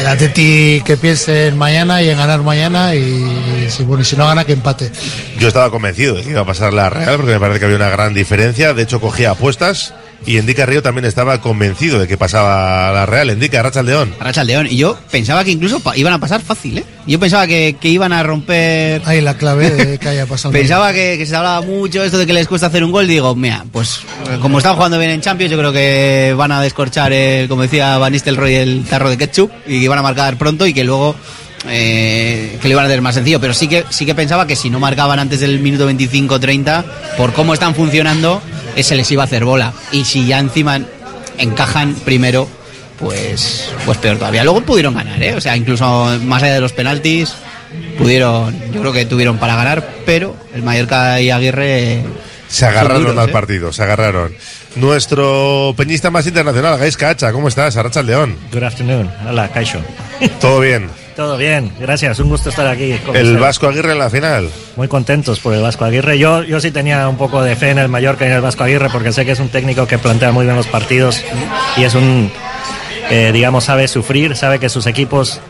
el Atleti que piense en mañana y en ganar mañana y si, bueno, si no gana que empate. Yo estaba convencido de que iba a pasar la Real porque me parece que había una gran diferencia. De hecho, cogía apuestas. Y Endica Río también estaba convencido de que pasaba la Real. Endica, Racha León. Racha León. Y yo pensaba que incluso pa- iban a pasar fácil, ¿eh? Yo pensaba que, que iban a romper. Ahí la clave de (laughs) que haya pasado. (laughs) Pensaba que, que se hablaba mucho esto de que les cuesta hacer un gol. Digo, mira, pues eh, como están jugando bien en Champions, yo creo que van a descorchar, el, como decía Van Nistelrooy, el tarro de ketchup y que van a marcar pronto y que luego eh, que lo iban a hacer más sencillo. Pero sí que, sí que pensaba que si no marcaban antes del minuto 25-30, por cómo están funcionando, se les iba a hacer bola. Y si ya encima encajan primero, pues, pues peor todavía. Luego pudieron ganar, ¿eh? O sea, incluso más allá de los penaltis, pudieron, yo creo que tuvieron para ganar, pero el Mallorca y Aguirre Se agarraron duros, al ¿eh? partido, se agarraron. Nuestro peñista más internacional, Gaisca Hacha, ¿cómo estás? Arracha León. Good afternoon. Hola, Caixo. Todo bien. Todo bien, gracias. Un gusto estar aquí. con El. Vasco Aguirre en la final. Muy contentos por el Vasco Aguirre. Yo, yo sí tenía un poco de fe en el Mallorca y en el Vasco Aguirre porque sé que es un técnico que plantea muy bien los partidos y es un, eh, digamos, sabe sufrir, sabe que sus equipos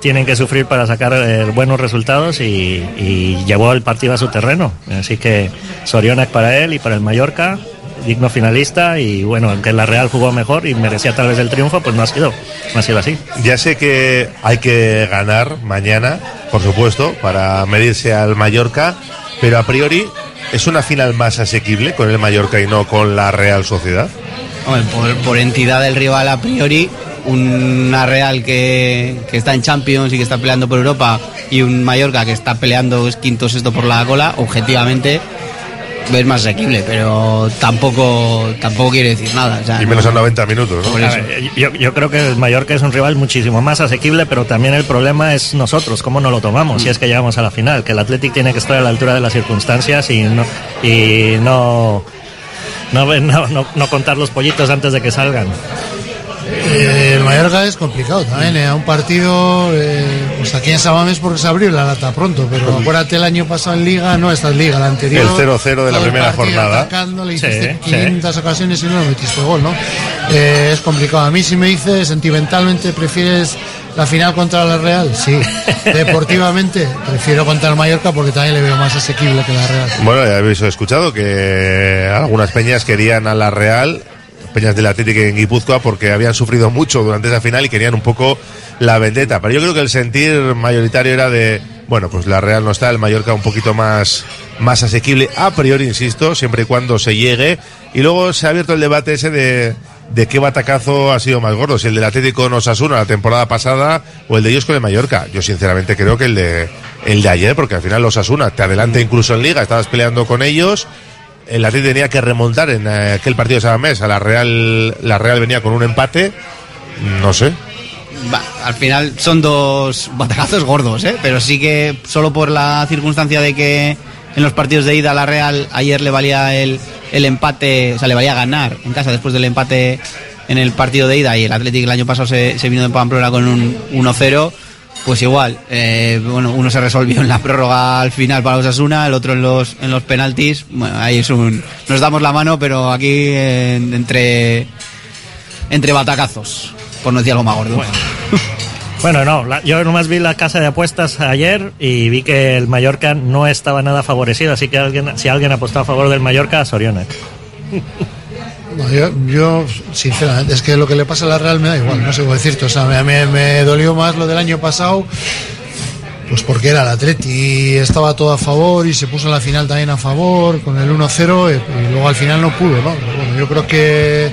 tienen que sufrir para sacar eh, buenos resultados y, y llevó el partido a su terreno. Así que Sorionac para él y para el Mallorca, digno finalista y bueno, aunque la Real jugó mejor y merecía tal vez el triunfo, pues no ha sido, no ha sido así. Ya sé que hay que ganar mañana, por supuesto, para medirse al Mallorca, pero a priori es una final más asequible con el Mallorca y no con la Real Sociedad. Hombre, por, por entidad del rival a priori, una Real que, que está en Champions y que está peleando por Europa y un Mallorca que está peleando es quinto o sexto por la cola, objetivamente es más asequible, pero tampoco tampoco quiere decir nada. o sea, Y menos a 90 minutos, ¿no? A ver, yo, yo creo que el Mallorca es un rival muchísimo más asequible, pero también el problema es nosotros, cómo no lo tomamos, si es que llegamos a la final, que el Athletic tiene que estar a la altura de las circunstancias y no, y no, no, no, no- no contar los pollitos antes de que salgan. Eh, el Mallorca es complicado también, eh, a un partido, eh, pues aquí en Samamés porque se abrió la lata pronto, pero acuérdate el año pasado en Liga, no esta es Liga, la anterior. El 0-0 de la primera jornada. Atacando, le Sí, hiciste sí. 500 ocasiones y no metiste gol, ¿no? Eh, es complicado. A mí si me dices sentimentalmente prefieres la final contra la Real, sí. (laughs) Deportivamente prefiero contra el Mallorca porque también le veo más asequible que la Real. Bueno, ya habéis escuchado que algunas peñas querían a la Real, peñas del Atlético en Guipúzcoa, porque habían sufrido mucho durante esa final y querían un poco la vendetta. Pero yo creo que el sentir mayoritario era de, bueno, pues la Real no está, el Mallorca un poquito más, más asequible, a priori, insisto, siempre y cuando se llegue. Y luego se ha abierto el debate ese de de qué batacazo ha sido más gordo, si el del Atlético en Osasuna la temporada pasada o el de ellos con el Mallorca. Yo sinceramente creo que el de, el de ayer, porque al final los Osasuna te adelanta incluso en Liga, estabas peleando con ellos. El Atlético tenía que remontar en aquel partido de Sabamés. A la Real, la Real venía con un empate. No sé. Al final son dos batacazos gordos, ¿eh? pero sí que solo por la circunstancia de que en los partidos de ida a la Real ayer le valía el, el empate, o sea, le valía ganar en casa después del empate en el partido de ida y el Atlético el año pasado se, se vino de Pamplona con un 1-0, pues igual, eh, bueno, uno se resolvió en la prórroga al final para Osasuna, el otro en los, en los penaltis, bueno, ahí es un, nos damos la mano, pero aquí en- entre, entre batacazos, por no decir algo más gordo. Bueno, (laughs) no, la- yo nomás vi la casa de apuestas ayer y vi que el Mallorca no estaba nada favorecido, así que alguien, si alguien apostó a favor del Mallorca, Soriona. (laughs) No, yo, yo, sinceramente, es que lo que le pasa a la Real me da igual, no sé cómo decirte. O sea, me, me- me dolió más lo del año pasado, pues porque era el Atleti estaba todo a favor y se puso en la final también a favor con el 1-0 y, y luego al final no pudo, ¿no? Pero bueno, yo creo que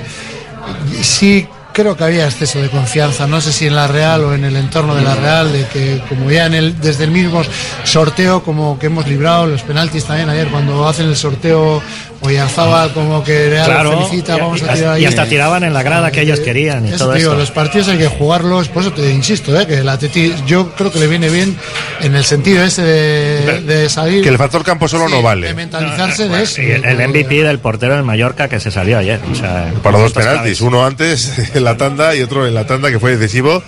sí creo que había exceso de confianza, no sé si en la Real o en el entorno de la Real, de que como ya en el, desde el mismo sorteo como que hemos librado los penaltis también ayer cuando hacen el sorteo Oyarzábal como que Real Claro, felicita, y- vamos y- a tirar ahí. y hasta tiraban en la grada que ellos querían y Eso todo digo, los partidos hay que jugarlos, por eso te insisto, ¿eh? que el Atleti yo creo que le viene bien en el sentido ese de, de salir Que el factor campo solo no de vale. mentalizarse de eso. Y el, el MVP del portero del Mallorca que se salió ayer. o sea, Para dos penaltis, uno antes (laughs) en la tanda y otro en la tanda que fue decisivo,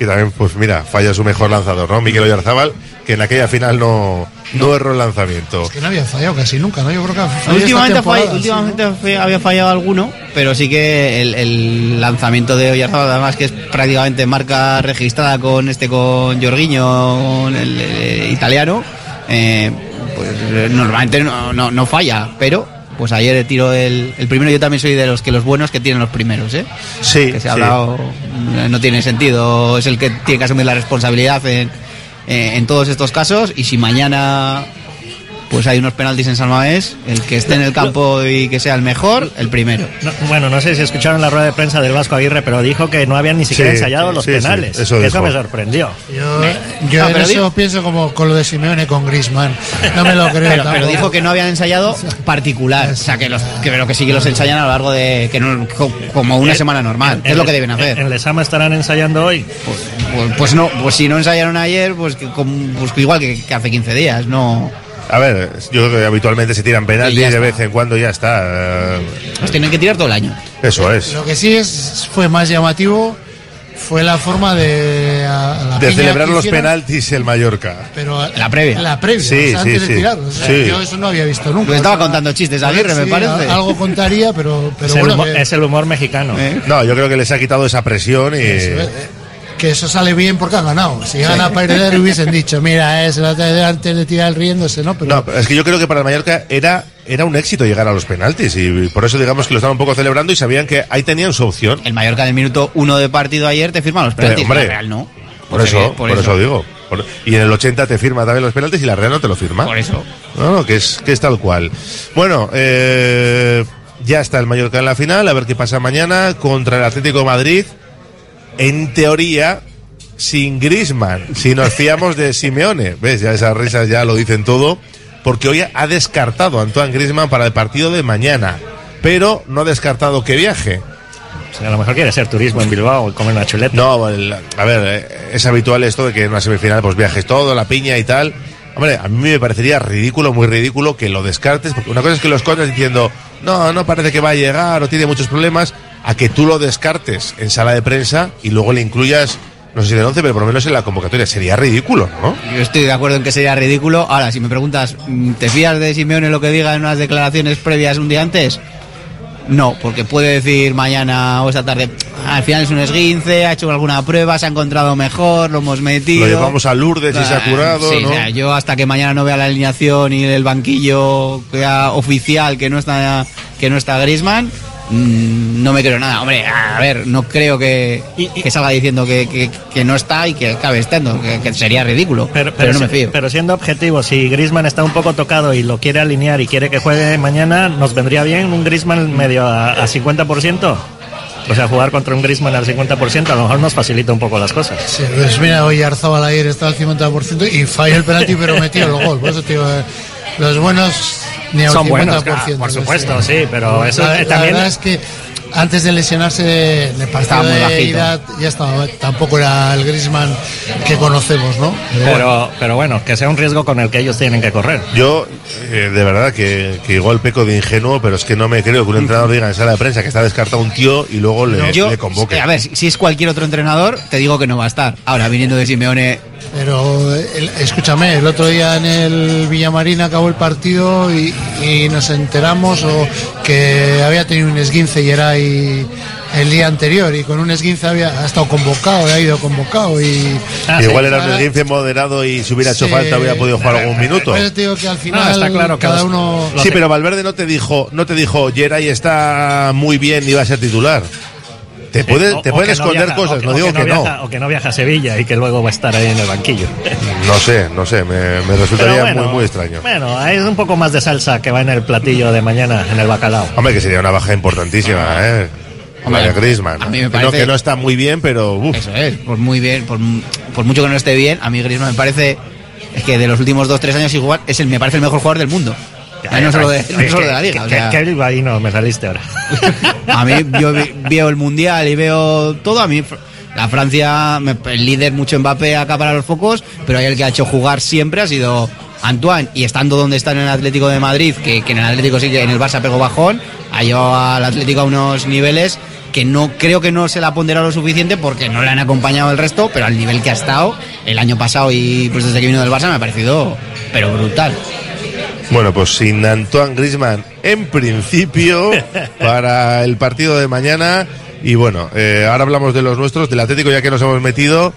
que también, pues mira, falla su mejor lanzador, ¿no? Miquel Oyarzábal, que en aquella final no, no erró el lanzamiento. Que no había fallado casi nunca, ¿no? Yo creo que ha fallado Últimamente, esta fall- temporada, últimamente fe- había fallado alguno, pero sí que el, el lanzamiento de Oyarzábal, además que es prácticamente marca registrada con este con Jorginho, con el, eh, italiano, eh, pues eh, normalmente no, no, no falla, pero pues ayer tiró el, el primero. Yo también soy de los que los buenos que tienen los primeros, ¿eh? Sí, que se ha sí. hablado, eh, no tiene sentido, es el que tiene que asumir la responsabilidad en, en todos estos casos y si mañana pues hay unos penaltis en San Mamés, el que esté en el campo y que sea el mejor, el primero. No, bueno, no sé si escucharon la rueda de prensa del Vasco Aguirre, pero dijo que no habían ni siquiera Sí, ensayado los sí, sí, penales. eso dijo. me sorprendió. Yo, yo No, en pero eso pienso como con lo de Simeone con Griezmann. No me lo creo. Pero, pero dijo que no habían ensayado particular, o sea que los que, pero que sí que los ensayan a lo largo de que no, co- como una En- semana normal, es lo que deben hacer. En Lesama estarán ensayando hoy. Pues, pues no, pues si no ensayaron ayer, pues, que, com- pues igual que, que hace 15 días, no. A ver, yo creo que habitualmente se tiran penaltis de vez en cuando ya está. eh, Los tienen que tirar todo el año. Eso es. Lo que sí es, fue más llamativo fue la forma de. a- a la De celebrar los hicieron, penaltis el Mallorca. Pero La previa. La previa, Sí, o sea, antes sí, de sí. tirar. O sea, Sí. Yo eso no había visto nunca. Pues estaba o sea, contando chistes a Aguirre, me sí, parece. Algo contaría, pero, pero es, el bueno, humor, que, es el humor mexicano. ¿Eh? No, yo creo que les ha quitado esa presión y. eh, que eso sale bien porque han ganado. Si gana a perder hubiesen dicho, mira, es la de antes de tirar riéndose, ¿no? Pero No, es que yo creo que para el Mallorca era, era un éxito llegar a los penaltis y por eso digamos que lo estaban un poco celebrando y sabían que ahí tenían su opción. El Mallorca del minuto uno de partido ayer te firma los penaltis, Eh, hombre, la Real no. Por Pues, eso, eh, por, eso. digo. Por- y en el 80 te firma también los penaltis y la Real no te lo firma. Por eso. No, no, que es, que es tal cual. Bueno, eh, ya está el Mallorca en la final, a ver qué pasa mañana contra el Atlético de Madrid. En teoría, sin Grisman, si nos fiamos de Simeone. ¿Ves? Ya esas risas ya lo dicen todo. Porque hoy ha descartado a Antoine Grisman para el partido de mañana. Pero no ha descartado que viaje. O sea, a lo mejor quiere hacer turismo en Bilbao comer una chuleta. No, el- a ver, eh, es habitual esto de que en una semifinal pues viajes todo, la piña y tal. Hombre, a mí me parecería ridículo, muy ridículo que lo descartes, porque una cosa es que lo escondas diciendo, no, no parece que va a llegar o tiene muchos problemas, a que tú lo descartes en sala de prensa y luego le incluyas, no sé si del 11, pero por lo menos en la convocatoria. Sería ridículo, ¿no? Yo estoy de acuerdo en que sería ridículo. Ahora, si me preguntas, mm, ¿te fías de Simeone lo que diga en unas declaraciones previas un día antes? No, porque puede decir mañana o esta tarde, "Ah, al final es un esguince, ha hecho alguna prueba, se ha encontrado mejor, lo hemos metido. Lo llevamos a Lourdes y se ha curado, sí, ¿no? o sea, yo hasta que mañana no vea la alineación y el banquillo oficial que no está que no está Griezmann, mm, no me creo nada. Hombre, a ver, no creo que, que salga diciendo que, que- que no está y que acabe estando, que, que sería ridículo. Pero, no si- me fío. pero siendo objetivo, si Grisman está un poco tocado y lo quiere alinear y quiere que juegue mañana, ¿nos vendría bien un Grisman medio a, a 50%? O sea, jugar contra un Griezmann al 50% a lo mejor nos facilita un poco las cosas. Sí, pues mira, hoy Arzabal ayer está al 50% y falló el penalti, pero metió el gol. Por eso digo, eh, los buenos ni al Son 50%. buenos, claro, por supuesto, sí, pero eso la, eh, la también- verdad es que antes de lesionarse partido Estaba muy bajito. ya estaba, tampoco era el Griezmann que conocemos, ¿no? Pero bueno. Pero, bueno, que sea un riesgo con el que ellos tienen que correr. Yo, eh, de verdad, que, que igual peco de ingenuo, pero es que no me creo que un entrenador diga en sala de prensa que está descartado un tío y luego le, Yo, le convoque. eh, a ver, si si es cualquier otro entrenador, te digo que no va a estar. Ahora, viniendo de Simeone, Pero el- escúchame, el otro día en el Villamarín acabó el partido y, y nos enteramos o que había tenido un esguince y era ahí el día anterior y con un esguince había ha estado convocado, ha ido convocado y igual era un esguince moderado y si hubiera hecho Sí. falta hubiera podido jugar algún minuto. Por eso te digo que al final Ah, está claro que cada uno Sí, pero Valverde no te dijo, no te dijo, Geray está muy bien y va a ser titular. Te puede, O- te o pueden que no esconder viaja- cosas, o no digo que no. viaja- O que no viaja a Sevilla y que luego va a estar ahí en el banquillo. No sé, no sé, me, me resultaría bueno, muy, muy extraño. Bueno, es un poco más de salsa que va en el platillo de mañana, en el bacalao. Hombre, que sería una baja importantísima, ¿eh? Hombre, Hombre, Griezmann. a mí me Que parece- no, que no está muy bien, pero uf. eso es, por muy bien, por, por mucho que no esté bien, a mí Griezmann me parece es que de los últimos 2-3 años igual es el, me parece el mejor jugador del mundo. Ya, no solo de, no solo de la liga. que- o sea, que- que bilbaíno me saliste ahora. (laughs) a mí yo vi- veo el mundial y veo todo. A mí fr- la Francia, el líder mucho Mbappé acapara los focos, pero ahí el que ha hecho jugar siempre ha sido Antoine. Y estando donde está en el Atlético de Madrid, que, que en el Atlético sí que en el Barça pegó bajón, ha llevado al Atlético a unos niveles que no creo que no se le ha ponderado lo suficiente porque no le han acompañado el resto, pero al nivel que ha estado el año pasado y pues desde que vino del Barça me ha parecido pero brutal. Bueno, pues sin Antoine Griezmann en principio (laughs) para el partido de mañana. Y bueno, eh, ahora hablamos de los nuestros, del Atlético ya que nos hemos metido.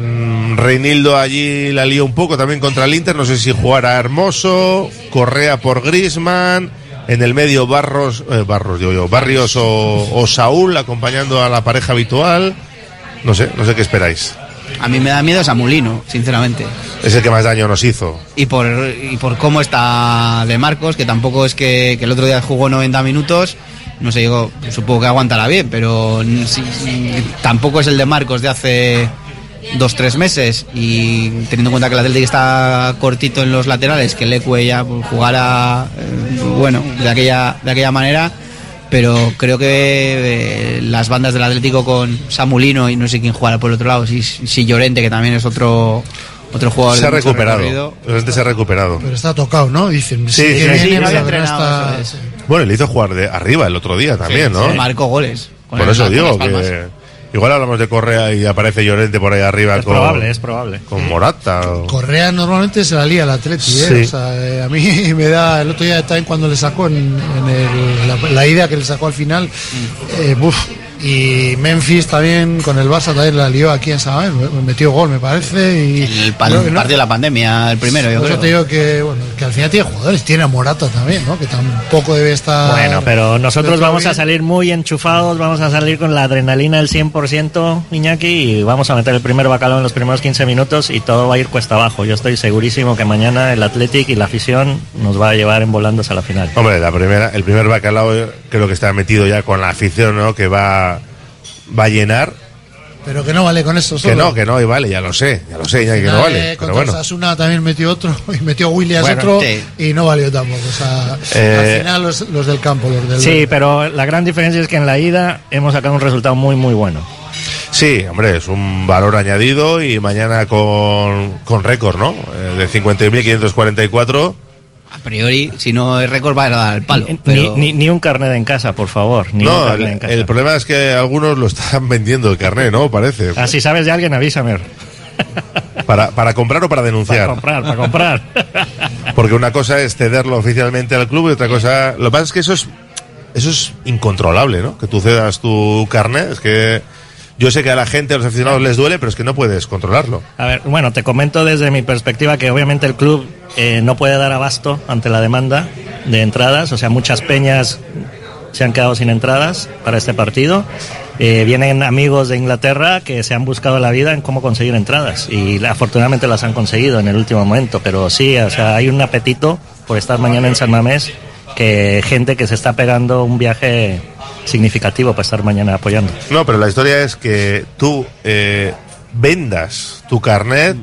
Mm, Reinildo allí la lió un poco también contra el Inter, no sé si jugará Hermoso, Correa por Griezmann, en el medio Barros, eh, Barros digo yo, Barrios o, o Saúl acompañando a la pareja habitual. No sé, no sé qué esperáis. A mí me da miedo Samulino, sinceramente. Es el que más daño nos hizo. y por, y por cómo está de Marcos, que tampoco es que, que el otro día jugó 90 minutos, no sé, digo, supongo que aguantará bien, pero tampoco es el de Marcos de hace dos, tres meses y teniendo en cuenta que el Atlético está cortito en los laterales, que el Ecue ya jugara, eh, bueno, de aquella, de aquella manera, pero creo que eh, las bandas del Atlético con Samulino y no sé quién jugará por el otro lado, si, si Llorente, que también es otro, otro jugador Se ha recuperado. Llorente se ha recuperado. pero está tocado, ¿no? Dicen. Sí, que sí, viene, sí, no se ha no entrenado, está- eso Bueno, le hizo jugar de arriba el otro día también, ¿no? Marcó goles. con Por el- eso digo que igual hablamos de Correa y aparece Llorente por ahí arriba Es con, probable, es probable. con Morata. o- Correa normalmente se la lía al Atleti, ¿eh? Sí. O sea, eh, a mí (laughs) me da, el otro día también cuando le sacó en, en el- la, la ida que le sacó al final, eh, buf, y Memphis también con el Barça también la lió aquí en Mamés, me- metió gol me parece y El pan- partido de la pandemia, el primero, yo creo. te digo que, bueno, que al final tiene jugadores, tiene a Morata también, ¿no? Que tampoco debe estar... Bueno, pero nosotros vamos a salir muy enchufados, vamos a salir con la adrenalina del 100%, Iñaki, y vamos a meter el primer bacalao en los primeros 15 minutos y todo va a ir cuesta abajo. Yo estoy segurísimo que mañana el Athletic y la afición nos va a llevar en volandos a la final. Hombre, la primera, el primer bacalao eh, creo que está metido ya con la afición, ¿no? Que va, va a llenar. Pero que no vale con eso solo. Que no, que no, y vale, ya lo sé, ya lo sé, ya que no vale. eh, Pero bueno. También metió otro (laughs) y metió Williams Bueno, otro sí. y no valió tampoco. O sea, Eh, al final los, los del campo, los del Sí, pero la gran diferencia es que en la ida hemos sacado un resultado muy, muy bueno. Sí, hombre, es un valor añadido y mañana con, con récord, ¿no? Eh, de 50.544. A priori, si no es récord, va a dar el palo. Ni, Pero ni, ni un carnet en casa, por favor. Ni un No, carnet en el, casa. el problema es que algunos lo están (laughs) vendiendo el carnet, ¿no? Parece. Ah, si sabes de alguien, avísame. Para, para comprar o para Para denunciar. comprar, para comprar. (laughs) Porque una cosa es cederlo oficialmente al club y otra cosa. Lo que pasa es que eso es, eso es incontrolable, ¿no? Que tú cedas tu carnet. Es que yo sé que a la gente, a los aficionados les duele, pero es que no puedes controlarlo. A ver, bueno, te comento desde mi perspectiva que obviamente el club eh, no puede dar abasto ante la demanda de entradas, o sea, muchas peñas se han quedado sin entradas para este partido. Eh, vienen amigos de Inglaterra que se han buscado la vida en cómo conseguir entradas y afortunadamente las han conseguido en el último momento, pero sí, o sea, hay un apetito por estar mañana en San Mamés que gente que se está pegando un viaje significativo para estar mañana apoyando. No, pero la historia es que tú eh, vendas tu carnet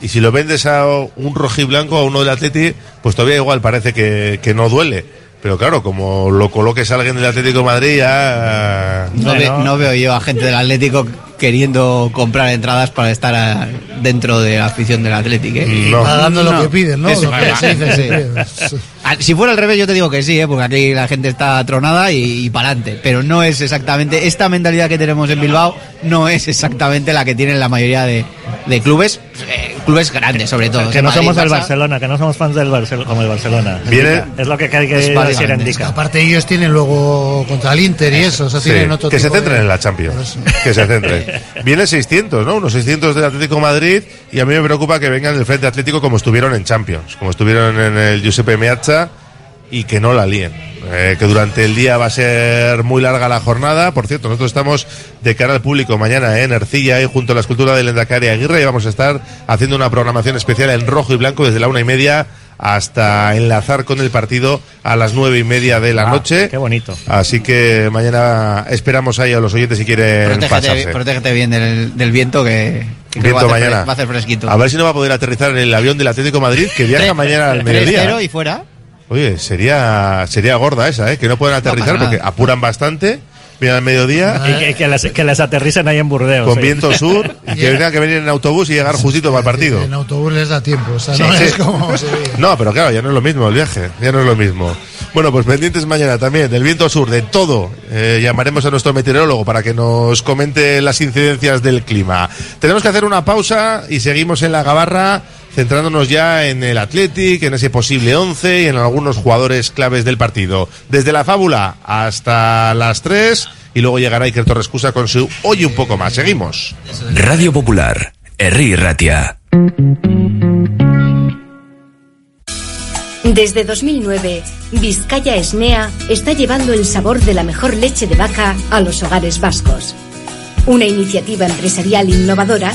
y si lo vendes a un rojiblanco, a uno del Atleti, pues todavía igual parece que, que no duele. Pero claro, como lo coloques a alguien del Atlético de Madrid, ya... No, ve- no veo yo a gente del Atlético queriendo comprar entradas para estar a- dentro de la afición del Atlético. ¿eh? No. Pagando lo que piden, ¿no? Eso, que sí. siempre. (laughs) Ah, Si fuera al revés, yo te digo que sí, ¿eh? porque aquí la gente está tronada y, para adelante. Pero no es exactamente. Esta mentalidad que tenemos en Bilbao no es exactamente la que tienen la mayoría de, de clubes, eh, clubes grandes, sobre todo. Que no Madrid, somos del Barça. Barcelona, que no somos fans del Barcelona, como el Barcelona. Viene- Es lo que hay que Es decir en Dica. aparte ellos tienen luego contra el Inter y eso, o sea, Sí, tienen otro que se de- centren en la Champions. (laughs) Que se centren. Viene 600, ¿no? Unos 600 del Atlético de Madrid y a mí me preocupa que vengan del Frente Atlético como estuvieron en Champions, como estuvieron en el Giuseppe Meazza y que no la líen. Eh, que durante el día va a ser muy larga la jornada. Por cierto, nosotros estamos de cara al público mañana en Ercilla y junto a la escultura del Endacari Aguirre y vamos a estar haciendo una programación especial en rojo y blanco desde la una y media hasta enlazar con el partido a las nueve y media de la Ah, noche. Qué bonito. Así que mañana esperamos ahí a los oyentes si quieren Protégete, pasarse. protégete bien del, del viento que, que Viento va, a hacer mañana. va a hacer fresquito. A ver si no va a poder aterrizar en el avión del Atlético de Madrid que viaja mañana al 3-0 mediodía. y fuera. Oye, sería sería gorda esa, ¿eh? Que no pueden aterrizar porque apuran bastante. Vienen al mediodía Y que, que les, que les aterricen ahí en Burdeos. con sí. viento (laughs) sur y que tengan que venir en autobús y llegar justito para el partido. En autobús les da tiempo, o sea, Sí, no sí. es como. No, pero claro, ya no es lo mismo el viaje, ya no es lo mismo. Bueno, pues pendientes mañana también del viento sur, de todo. Eh, llamaremos a nuestro meteorólogo para que nos comente las incidencias del clima. Tenemos que hacer una pausa y seguimos en la gabarra, centrándonos ya en el Athletic, en ese posible 11 y en algunos jugadores claves del partido. Desde la fábula hasta las 3 y luego llegará Iker Torrescusa con su Oye un poco más. Seguimos. Radio Popular, Herri Ratia. Desde 2009, Vizcaya Esnea está llevando el sabor de la mejor leche de vaca a los hogares vascos. Una iniciativa empresarial innovadora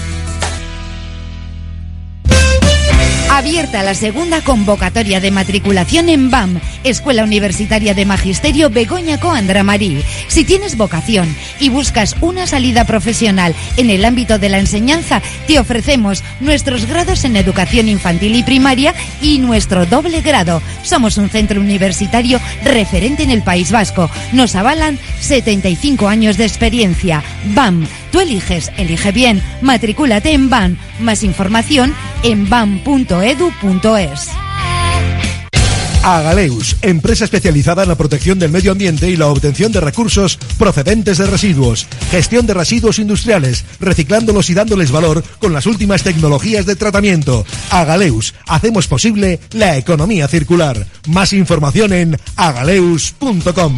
Abierta la segunda convocatoria de matriculación en BAM, Escuela Universitaria de Magisterio Begoña Coandra Marí. Si tienes vocación y buscas una salida profesional en el ámbito de la enseñanza, te ofrecemos nuestros grados en educación infantil y primaria y nuestro doble grado. Somos un centro universitario referente en el País Vasco. Nos avalan 75 años de experiencia. BAM, tú eliges, elige bien. Matricúlate en BAM. Más información en bam.edu.es. Agaleus, empresa especializada en la protección del medio ambiente y la obtención de recursos procedentes de residuos, gestión de residuos industriales, reciclándolos y dándoles valor con las últimas tecnologías de tratamiento. Agaleus, hacemos posible la economía circular. Más información en agaleus.com.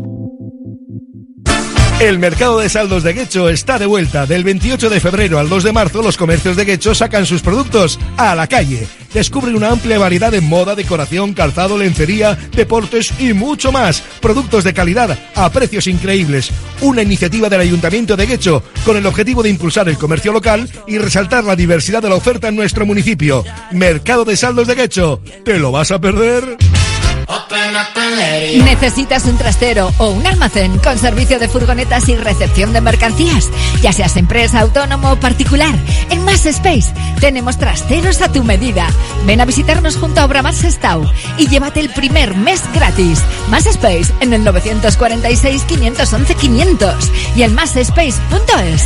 El mercado de saldos de Guecho está de vuelta. Del 28 de febrero al 2 de marzo, los comercios de Guecho sacan sus productos a la calle. Descubre una amplia variedad de moda, decoración, calzado, lencería, deportes y mucho más. Productos de calidad a precios increíbles. Una iniciativa del Ayuntamiento de Guecho con el objetivo de impulsar el comercio local y resaltar la diversidad de la oferta en nuestro municipio. Mercado de saldos de Guecho. ¿Te lo vas a perder? ¿Necesitas un trastero o un almacén con servicio de furgonetas y recepción de mercancías? Ya seas empresa, autónomo o particular, en Más Space tenemos trasteros a tu medida. Ven a visitarnos junto a Obramar Sestao y llévate el primer mes gratis. Más Space en el 946 511 500 y en másspace.es.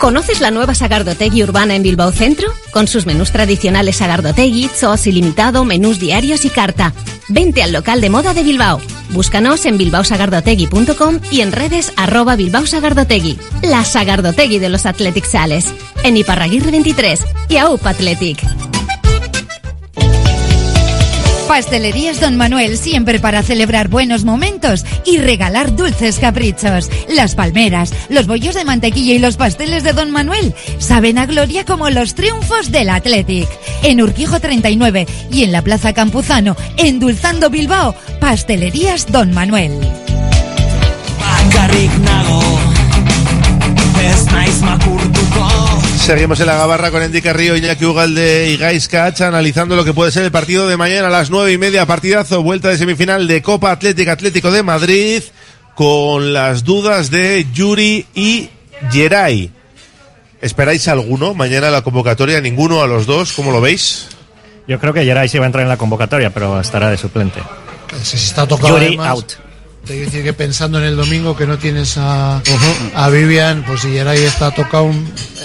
¿Conoces la nueva Sagardotegui urbana en Bilbao Centro? Con sus menús tradicionales Sagardotegui, Zoos ilimitado, menús diarios y carta. Vente al local de moda de Bilbao. Búscanos en bilbaosagardotegui.com y en redes arroba Bilbao Sagardotegui. La Sagardotegui de los Athletic Sales. En Iparraguirre 23 y AUP Athletic. Pastelerías Don Manuel, siempre para celebrar buenos momentos y regalar dulces caprichos. Las palmeras, los bollos de mantequilla y los pasteles de Don Manuel saben a gloria como los triunfos del Athletic. En Urquijo 39 y en la Plaza Campuzano, endulzando Bilbao, Pastelerías Don Manuel. Seguimos en la gabarra con Endy Carrillo, Iñaki Ugalde y Gaisca Hacha analizando lo que puede ser el partido de mañana a las nueve y media, partidazo, vuelta de semifinal de Copa Atlética Atlético de Madrid, con las dudas de Yuri y Geray. ¿Esperáis alguno mañana a la convocatoria? ¿Ninguno a los dos? ¿Cómo lo veis? Yo creo que Geray sí va a entrar en la convocatoria, pero estará de suplente. Si está tocado Yuri además, out. Te quiero decir que pensando en el domingo que no tienes a, a Vivian, pues si Geray está tocado,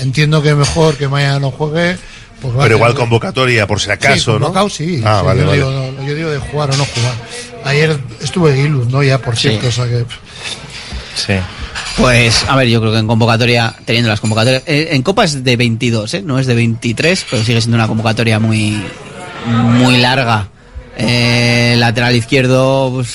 entiendo que mejor que mañana no juegue. Pues va a Pero igual convocatoria, por si Sí, acaso, ¿no? convocado, sí. Ah, Sí, vale, yo, vale. Digo, no, yo digo de jugar o no jugar. Ayer estuve Guiluz, ¿no? Ya, por Sí. cierto, o sea que... Sí. Pues, a ver, yo creo que en convocatoria, teniendo las convocatorias. eh, en Copa es de 22, ¿eh? No es de 23, pero sigue siendo una convocatoria muy, muy larga. Eh, lateral izquierdo, pues,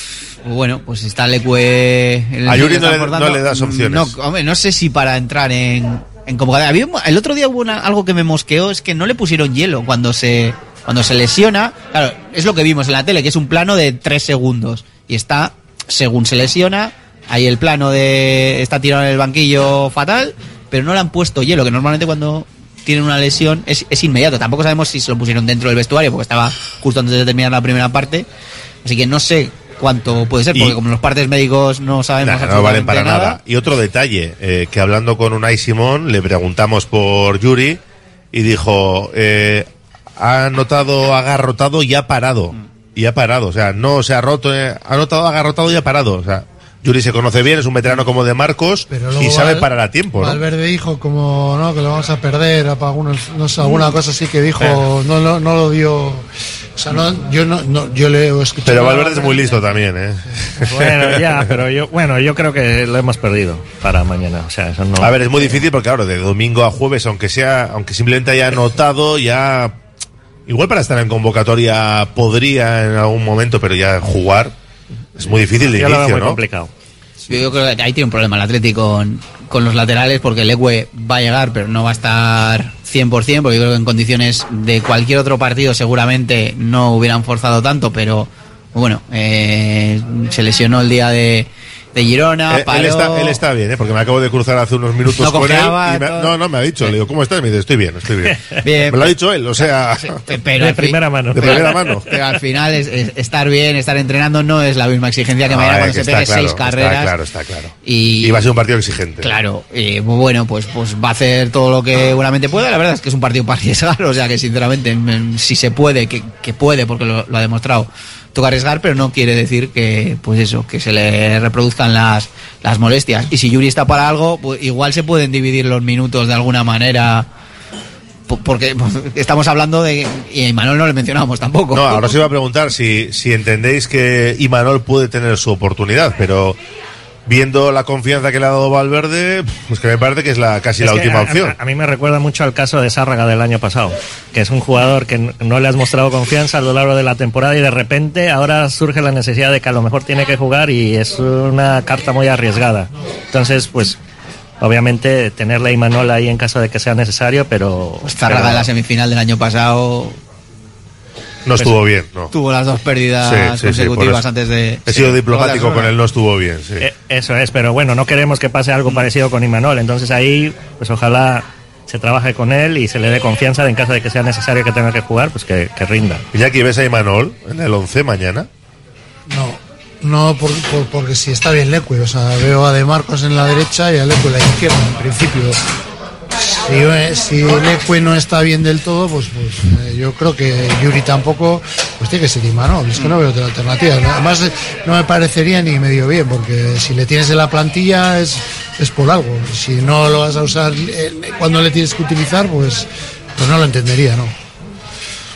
bueno, pues está Leque. A Yuri no le- aportando. no le das opciones. No, hombre, no sé si para entrar en, en convocatoria. Había el otro día hubo una- algo que me mosqueó, es que no le pusieron hielo cuando se, cuando se lesiona. Claro, es lo que vimos en la tele, que es un plano de 3 segundos. Y está, según se lesiona, ahí el plano de. está tirado en el banquillo fatal, pero no le han puesto hielo, que normalmente cuando tienen una lesión es, es inmediato. Tampoco sabemos si se lo pusieron dentro del vestuario, porque estaba justo antes de terminar la primera parte. Así que no sé cuánto puede ser, Y- porque como los partes médicos no sabemos Nah, no valen para nada. Y otro detalle, eh, que hablando con Unai Simón, le preguntamos por Yuri y dijo, eh, ha notado agarrotado y ha parado. Y ha parado, o sea, no se ha roto, eh, ha notado agarrotado y ha parado. O sea, Yuri se conoce bien, es un veterano como de Marcos Pero y sabe Val- parar a tiempo, ¿no? Valverde dijo como, ¿no? Que lo vamos a perder, a algunos, no sé, alguna cosa así que dijo, Eh. no, no, no lo dio... O sea, no, yo no, no yo le he escuchado... Pero Valverde es muy listo también, ¿eh? (laughs) Bueno, ya, pero yo, bueno, yo creo que lo hemos perdido para mañana. O sea, eso no. A ver, es muy difícil porque, claro, de domingo a jueves, aunque sea, aunque simplemente haya anotado, ya. Igual para estar en convocatoria podría en algún momento, pero ya jugar es muy difícil de Yo lo veo inicio, muy ¿no? complicado. Yo, creo que ahí tiene un problema el Atlético con, con los laterales porque Leque va a llegar, pero no va a estar 100%, porque yo creo que en condiciones de cualquier otro partido seguramente no hubieran forzado tanto, pero bueno, eh, se lesionó el día de de Girona, Eh, él, está, él está bien, ¿eh? porque me acabo de cruzar hace unos minutos No con él. y me- no, no, me ha dicho, le digo, ¿cómo estás? Me dice, estoy bien, estoy bien. (laughs) Bien, me lo ha dicho él, o sea, pero al fin- De primera mano. (laughs) Pero al final es, es- estar bien, estar entrenando no es la misma exigencia que No, mañana eh, cuando que se está pegue claro, seis está carreras. claro, está claro. Y, Y va a ser un partido exigente. Claro, y bueno, pues, pues va a hacer todo lo que buenamente puede. La verdad es que es un partido para arriesgar, (laughs) o sea que sinceramente, mm, si se puede, que, que puede, porque lo, lo ha demostrado, toca arriesgar, pero no quiere decir que, pues eso, que se le reproduzcan las, las molestias. Y si Yuri está para algo, pues igual se pueden dividir los minutos de alguna manera. po- Porque pues, estamos hablando de. Y a Imanol no le mencionamos tampoco. No, ahora os iba a preguntar si, si entendéis que Imanol puede tener su oportunidad, pero viendo la confianza que le ha dado Valverde, pues que me parece que es la casi la Es última a- opción. A, a mí me recuerda mucho al caso de Sárraga del año pasado, que es un jugador que no le has mostrado confianza a lo largo de la temporada y de repente ahora surge la necesidad de que a lo mejor tiene que jugar y es una carta muy arriesgada. Entonces, pues, obviamente tenerle a Imanol ahí en caso de que sea necesario, pero... Zárraga en la semifinal del año pasado No estuvo bien, no. tuvo las dos pérdidas Sí, sí, sí, consecutivas antes de. He sido sí, diplomático con él, no estuvo bien, sí. Eh, Eso es, pero bueno, no queremos que pase algo parecido con Imanol, entonces ahí, pues ojalá se trabaje con él y se le dé confianza de en caso de que sea necesario que tenga que jugar, pues que, que rinda. Iñaki, ¿ves a Imanol en el 11 mañana? No, no por- por- porque si está bien Leque, o sea, veo a De Marcos en la derecha y a Leque en la izquierda, en principio. Si, eh, si Leque no está bien del todo, pues, pues eh, yo creo que Yuri tampoco, pues tiene que ser Imanol, es que no veo otra alternativa. Además, no me parecería ni medio bien, porque si le tienes en la plantilla es, es por algo. Si no lo vas a usar eh, cuando le tienes que utilizar, pues, pues no lo entendería, ¿no?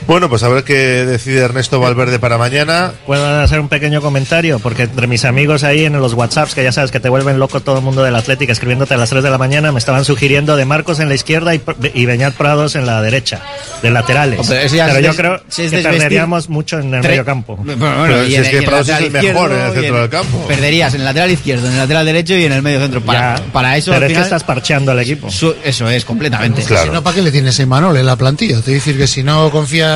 Bueno, pues a ver qué decide Ernesto Valverde para mañana. ¿Puedo hacer un pequeño comentario? Porque entre mis amigos ahí en los WhatsApps, que ya sabes que te vuelven loco todo el mundo del Atlético escribiéndote a las 3 de la mañana, me estaban sugiriendo de Marcos en la izquierda y, y Beñat Prados en la derecha, de laterales. Hombre, eso ya Pero es yo des- creo si es que desvestir- perderíamos mucho en el Tre- medio campo. Bueno, bueno, y en- y en lateral izquierdo y en- Perderías en el lateral izquierdo, en el lateral derecho y en el medio centro. Para, Ya, para eso. pero al es que estás parcheando al equipo. su- eso es, completamente. Si no, ¿para qué le tienes a Imanol en la plantilla? Te decir que si no confías,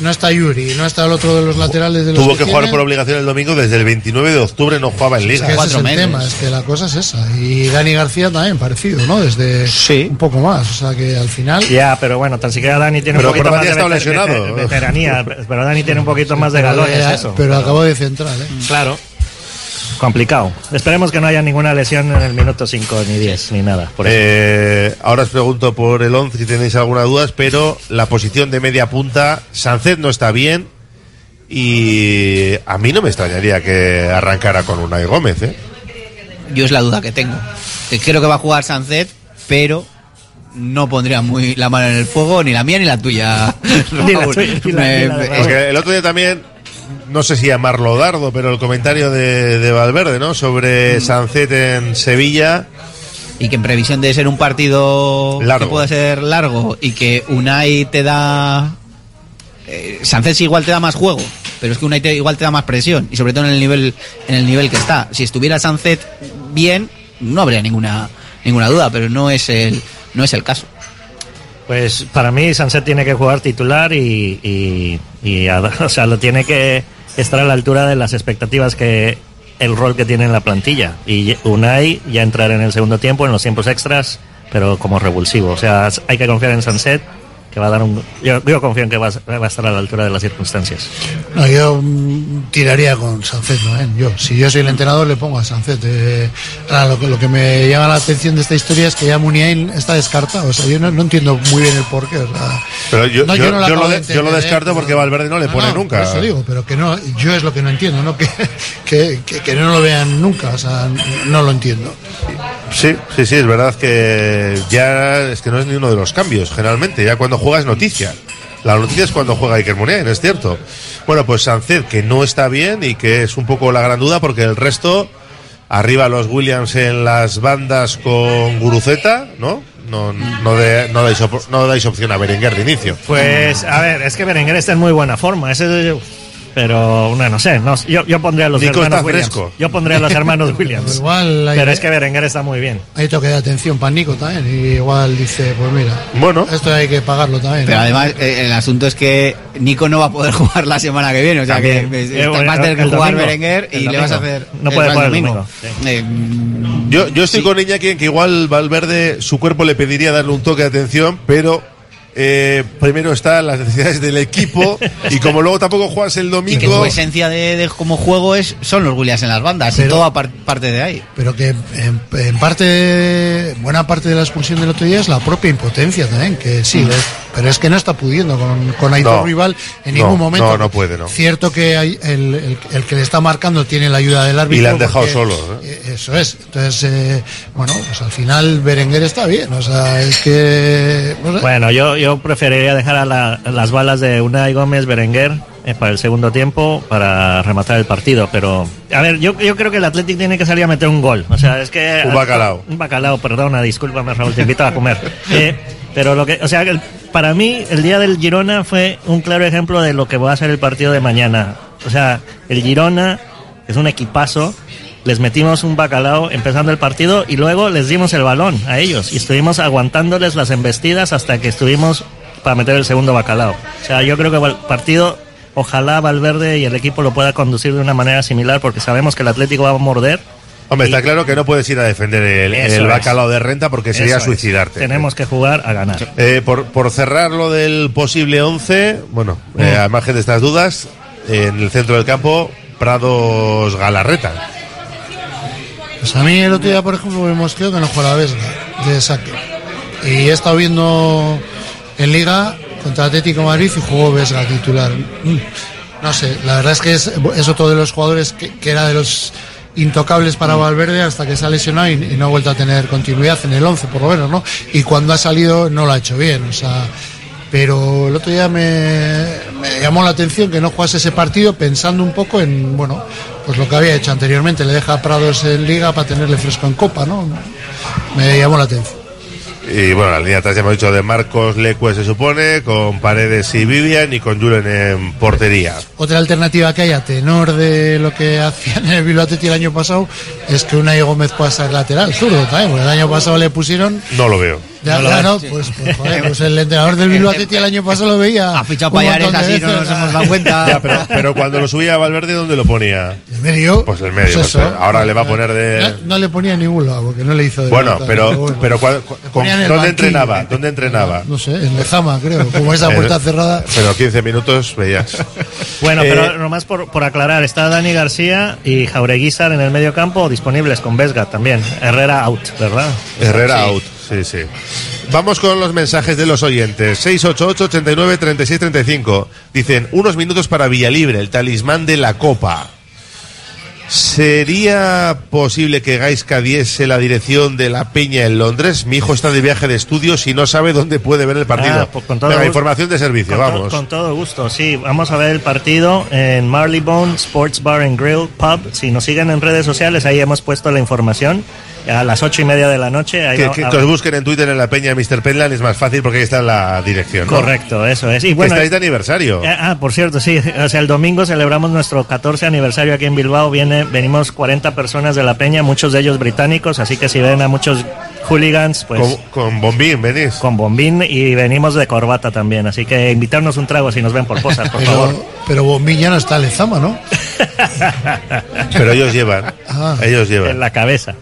no está Yuri, no está el otro de los laterales de los Tuvo que jugar tienen, por obligación el domingo, desde el 29 de octubre no jugaba en es Liga. que ese es el tema, es que la cosa es esa. Y Dani García también, parecido, ¿no? Desde un poco más. O sea que al final. Ya, pero bueno, tan siquiera Dani tiene Pero un poquito más de está veter- veteranía, pero Dani tiene un poquito más de Pero, galones, eh, eso. pero acabó de central, ¿eh? Claro. Complicado. Esperemos que no haya ninguna lesión en el minuto 5 ni 10 ni nada. Por eso. Eh, ahora os pregunto por el 11 si tenéis alguna duda, pero la posición de media punta, Sancet no está bien y a mí no me extrañaría que arrancara con Unai Gómez, ¿eh? Yo es la duda que tengo. Que creo que va a jugar Sancet, pero no pondría muy la mano en el fuego, ni la mía ni la tuya. (laughs) Ni la Raúl. tuya, ni la- Me- ni la de me- Porque el otro día también, no sé si llamarlo dardo, pero el comentario de, de Valverde, ¿no? Sobre Sancet en Sevilla. Y que en previsión de ser un partido Largo. que puede ser largo y que Unai te da. Eh, Sancet igual te da más juego, pero es que Unai te- igual te da más presión y sobre todo en el nivel en el nivel que está. Si estuviera Sancet bien, no habría ninguna ninguna duda, pero no es el no es el caso. Pues para mí Sanset tiene que jugar titular y, y, (laughs) o sea, lo tiene que estar a la altura de las expectativas que el rol que tiene en la plantilla. Y Unai ya entrar en el segundo tiempo, en los tiempos extras, pero como revulsivo. O sea, hay que confiar en Sanset, que va a dar un... Yo, yo confío en que va, a- va a estar a la altura de las circunstancias. No, yo mm, tiraría con Sancet, ¿no? ¿Eh? Yo, si yo soy el entrenador, le pongo a Sancet. Eh, ahora, lo, que, lo que me llama la atención de esta historia es que ya Muniain está descartado. O sea, yo no, no entiendo muy bien el porqué. O sea, Pero yo, No, yo, yo no lo yo lo, de de- yo lo entender, descarto porque Valverde no le No, pone no, nunca. eso digo, pero que no, yo es lo que no entiendo, ¿no? Que, (laughs) que, que, que no lo vean nunca, o sea, no lo entiendo. Sí, sí, sí, es verdad que ya es que no es ni uno de los cambios, generalmente. Ya cuando juega es noticia. La noticia es cuando juega Iker Muniain, es cierto. Bueno, pues Sancet, que no está bien y que es un poco la gran duda porque el resto, arriba los Williams en las bandas con Guruceta, ¿no? No, no, de- no, dais, no dais opción a Berenguer de inicio. Pues, a ver, es que Berenguer está en muy buena forma. Ese, pero no, no sé. No, yo, yo pondría a los Nico hermanos Williams. fresco. Yo pondría a los hermanos (laughs) Williams. Igual pero es que Berenguer está muy bien. Hay toque de atención para Nico también. Y igual dice, pues mira, bueno. esto hay que pagarlo también. Pero ¿no? además, eh, el asunto es que Nico no va a poder (laughs) jugar la semana que viene. O sea También. que Eh, bueno, vas a tener que el jugar domingo. Berenguer y le vas a hacer. No puede el jugar el domingo. Eh, Yo, yo estoy con Iñaki en que igual Valverde, su cuerpo le pediría darle un toque de atención, pero eh, primero están las necesidades del equipo (laughs) y como luego tampoco juegas el Y que domingo. su esencia de, de como juego es son los Williams en las bandas y Pero- toda par- parte de ahí. Pero que en, en parte, buena parte de la expulsión del otro día es la propia impotencia también, que sí, Mm. pero es que no está pudiendo con, con Aitor No. Rival en No, ningún momento. no, no puede, no. Cierto que hay el, el- el que le está marcando tiene la ayuda del árbitro. Y le han dejado porque- solo, ¿eh? eh, Eso es. Entonces, eh, bueno, pues al final Berenguer está bien. O sea, es que. no sé. Bueno, yo, yo preferiría dejar a, la- a las balas de Unai Gómez Berenguer eh, para el segundo tiempo para rematar el partido. Pero, a ver, yo, yo creo que el Athletic tiene que salir a meter un gol. O sea, es que. Un bacalao. Un bacalao, perdona, discúlpame, Raúl, te invito a comer. (laughs) Eh, pero lo que, o sea, el- para mí, el día del Girona fue un claro ejemplo de lo que va a ser el partido de mañana. O sea, el Girona es un equipazo. Les metimos un bacalao empezando el partido y luego les dimos el balón a ellos y estuvimos aguantándoles las embestidas hasta que estuvimos para meter el segundo bacalao. O sea, yo creo que el partido, ojalá Valverde y el equipo lo pueda conducir de una manera similar porque sabemos que el Atlético va a morder. Hombre, está claro que no puedes ir a defender el, es. bacalao de renta porque sería Eso es. suicidarte. Tenemos que jugar a ganar. Eh, por, por cerrar lo del posible 11, bueno, Mm. eh, al margen de estas dudas, en el centro del campo, Prados Galarreta. Pues a mí el otro día, por ejemplo, me mosqueó que no juega la Vesga de saque. Y he estado viendo en Liga contra Atlético Madrid y jugó Vesga titular. Mm, No sé, la verdad es que es, es otro de los jugadores que, era de los intocables para Valverde hasta que se ha lesionado y, y no ha vuelto a tener continuidad en el 11 por lo menos, ¿no? Y cuando ha salido no lo ha hecho bien, o sea, pero el otro día me, me llamó la atención que no jugase ese partido pensando un poco en, bueno, pues lo que había hecho anteriormente, le deja a Prados en liga para tenerle fresco en copa, ¿no? Me llamó la atención. Y bueno, la línea atrás ya hemos dicho de Marcos Lecue se supone, con Paredes y Vivian y con Julen en portería. Otra alternativa que hay a tenor de lo que hacían en el Bilbao el año pasado es que Unai Gómez pueda ser lateral, zurdo también, porque el año pasado le pusieron No lo veo. Ya, ya no, pues, pues, joder, pues el entrenador del (laughs) Bilbao Athletic el año pasado lo veía. Ha fichado Payares así, no nos hemos dado cuenta. (laughs) Ya, pero, pero cuando lo subía a Valverde, ¿dónde lo ponía? ¿En medio? Pues en medio. Pues pues, ahora le va a poner de. No, no le ponía en ningún lado, porque no le hizo de Bueno, nota, pero, bueno. pero en el ¿dónde entrenaba? ¿Dónde entrenaba? No sé, en Lejama, creo. Como esa Eh, puerta cerrada. Pero 15 minutos veías. (laughs) Bueno, Eh, pero nomás por, por aclarar, está Dani García y Jaureguizar en el medio campo disponibles con Vesga también. Herrera out, ¿verdad? Herrera Sí. out, sí, sí. Vamos con los mensajes de los oyentes. 688 89 36 35. Dicen, unos minutos para Villalibre, el talismán de la Copa. ¿Sería posible que Gaisca diese la dirección de la Peña en Londres? Mi hijo está de viaje de estudios y no sabe dónde puede ver el partido. Ah, pues con todo Venga, gusto. información de servicio, Con to- vamos. con todo gusto, sí. Vamos a ver el partido en Marleybone Sports Bar and Grill Pub. Si nos siguen en redes sociales, ahí hemos puesto la información. A las ocho y media de la noche. Ahí Que, que- a- que os busquen en Twitter en la Peña Mr. Penland es más fácil porque ahí está la dirección. ¿no? Correcto, eso es. Y bueno, estáis de aniversario. Eh, Ah, por cierto, sí. O sea, el domingo celebramos nuestro 14 aniversario aquí en Bilbao. Viene, venimos 40 personas de la peña, muchos de ellos británicos, así que si ven a muchos hooligans, pues... Con, con bombín, venís. Con bombín y venimos de corbata también, así que invitarnos un trago si nos ven por cosas, por favor. Pero, Bombín ya no está en Lezama, ¿no? (laughs) Pero ellos llevan. Ah. Ellos llevan. En la cabeza.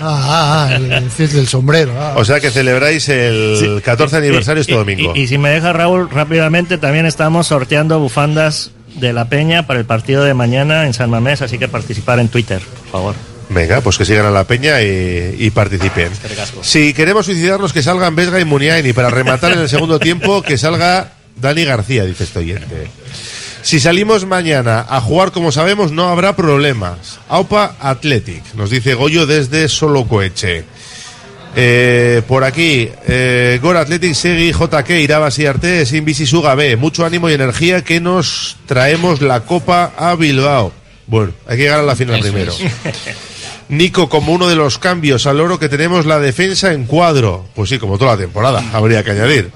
Ah, ah, el, el del sombrero. ah. O sea que celebráis el 14 aniversario este Y- domingo. Y, y si me deja Raúl, rápidamente también estamos sorteando bufandas de la peña para el partido de mañana en San Mamés, así que participar en Twitter, por favor. Venga, pues que sigan a la peña y, y participen. Si queremos suicidarnos, que salgan Vesga y Muniain. Y para rematar en el segundo tiempo, que salga Dani García, dice este oyente. Si salimos mañana a jugar como sabemos, no habrá problemas. Aupa Athletic, nos dice Goyo desde Solocoeche. Eh, por aquí, eh, Gor Athletic Segui JK Irabas y Arte sin Suga B. Mucho ánimo y energía que nos traemos la copa a Bilbao. Bueno, hay que llegar a la final Eso primero. es. (laughs) Nico, como uno de los cambios al oro que tenemos la defensa en cuadro. Pues sí, como toda la temporada, habría que añadir.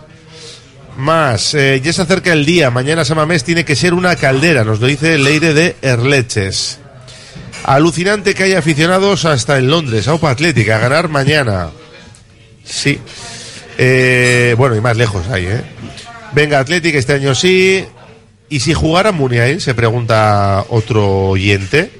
Más, eh, ya se acerca el día. Mañana Samamés tiene que ser una caldera, nos lo dice Leire de Erleches. Alucinante que haya aficionados hasta en Londres, a Opa Atlética, a ganar mañana. Sí. Eh, bueno, y más lejos ahí, ¿eh? Venga, Atlética este año sí. ¿Y si jugara Muniain? Se pregunta otro oyente.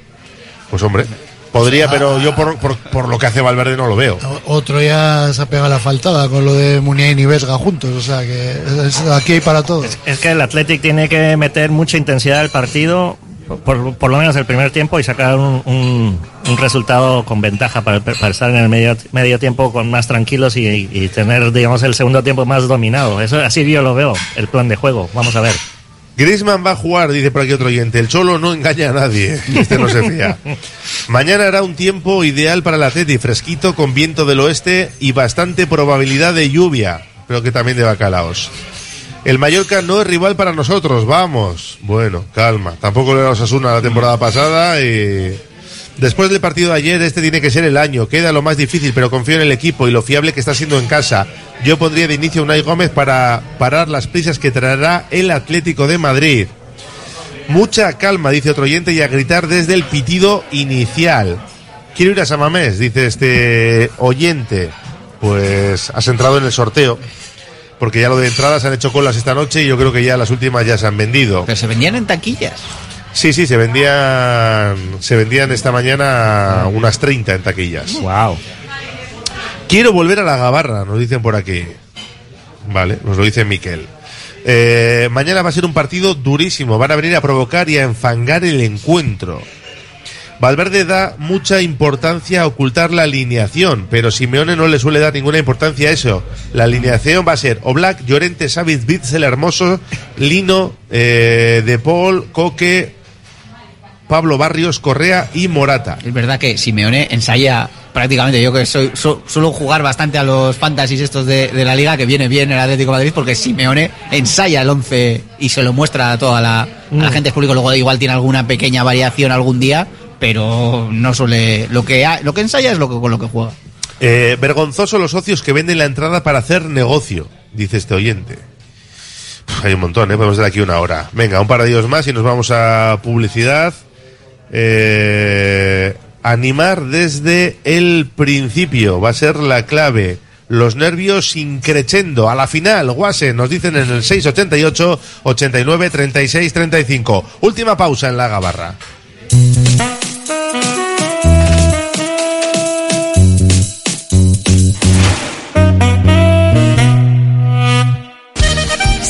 Pues hombre, podría, pero yo por, por- por lo que hace Valverde no lo veo. Otro ya se ha pegado la faltada con lo de Muniain y Vesga juntos, o sea que es- aquí hay para todos. Es que el Athletic tiene que meter mucha intensidad al partido, por, por lo menos el primer tiempo, y sacar un, un- un resultado con ventaja para, para estar en el medio, medio tiempo con más tranquilos y, y tener, digamos, el segundo tiempo más dominado. Eso así yo lo veo, el plan de juego. Vamos a ver. Griezmann va a jugar, dice por aquí otro oyente. El Cholo no engaña a nadie. Este no se fía. (laughs) Mañana hará un tiempo ideal para el Atleti, fresquito, con viento del oeste y bastante probabilidad de lluvia, pero que también de bacalaos. El Mallorca no es rival para nosotros, vamos. Bueno, calma. Tampoco le damos Osasuna la temporada pasada y... Después del partido de ayer, este tiene que ser el año. Queda lo más difícil, pero confío en el equipo y lo fiable que está siendo en casa. Yo pondría de inicio a Unai Gómez para parar las prisas que traerá el Atlético de Madrid. Mucha calma, dice otro oyente, y a gritar desde el pitido inicial. Quiero ir a Samamés, dice este oyente. Pues has entrado en el sorteo. Porque ya lo de entradas han hecho colas esta noche y yo creo que ya las últimas ya se han vendido. Pero se vendían en taquillas. Sí, sí, se vendían se vendían esta mañana unas 30 en taquillas. Wow. Quiero volver a la gabarra, nos dicen por aquí. Vale, nos lo dice Miquel. Eh, mañana va a ser un partido durísimo. Van a venir a provocar y a enfangar el encuentro. Valverde da mucha importancia a ocultar la alineación, pero Simeone no le suele dar ninguna importancia a eso. La alineación va a ser Oblak, Llorente, Savic, Bitzel, Hermoso, Lino, eh, De Paul, Coque, Pablo Barrios, Correa y Morata. Es verdad que Simeone ensaya prácticamente, yo que soy, su- suelo jugar bastante a los fantasies estos de, de la liga, que viene bien el Atlético de Madrid, porque Simeone ensaya el 11 y se lo muestra a toda la, a la Mm. gente del público, luego igual tiene alguna pequeña variación algún día, pero no suele, lo que, ha- lo que ensaya es lo que, con lo que juega. Eh, vergonzoso los socios que venden la entrada para hacer negocio, dice este oyente. Uf, hay un montón, ¿eh? podemos dar aquí una hora. Venga, un par de ellos más y nos vamos a publicidad. Eh, animar desde el principio va a ser la clave. Los nervios increchendo a la final. Guase, nos dicen en el 688 89 36 35. Última pausa en la gabarra.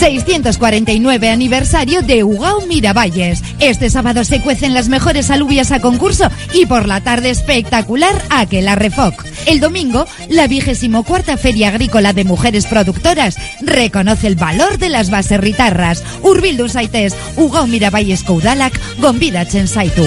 649 aniversario de Ugao Miravalles. Este sábado se cuecen las mejores alubias a concurso y por la tarde espectacular Aquela Refoc. El domingo, la vigésimo cuarta Feria Agrícola de Mujeres Productoras reconoce el valor de las baserritarras. Urbildu Saites, Ugao Miravalles Koudalak, Gombida Chensaitu.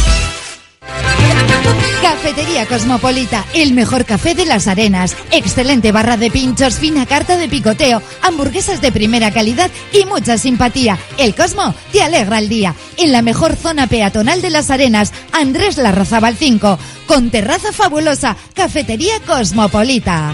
Cafetería Cosmopolita, el mejor café de las arenas. Excelente barra de pinchos, fina carta de picoteo, hamburguesas de primera calidad y mucha simpatía. El Cosmo te alegra el día. En la mejor zona peatonal de las arenas, Andrés Larrazábal 5, con terraza fabulosa, Cafetería Cosmopolita.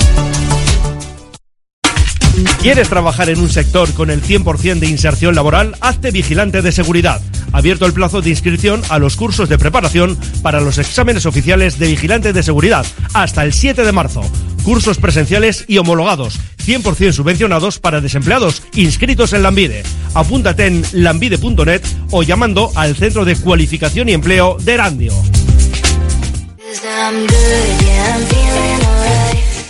¿Quieres trabajar en un sector con el 100% de inserción laboral? Hazte vigilante de seguridad. Abierto el plazo de inscripción a los cursos de preparación para los exámenes oficiales de vigilante de seguridad hasta el 7 de marzo. Cursos presenciales y homologados, 100% subvencionados para desempleados inscritos en Lambide. Apúntate en lambide.net o llamando al Centro de Cualificación y Empleo de Erandio.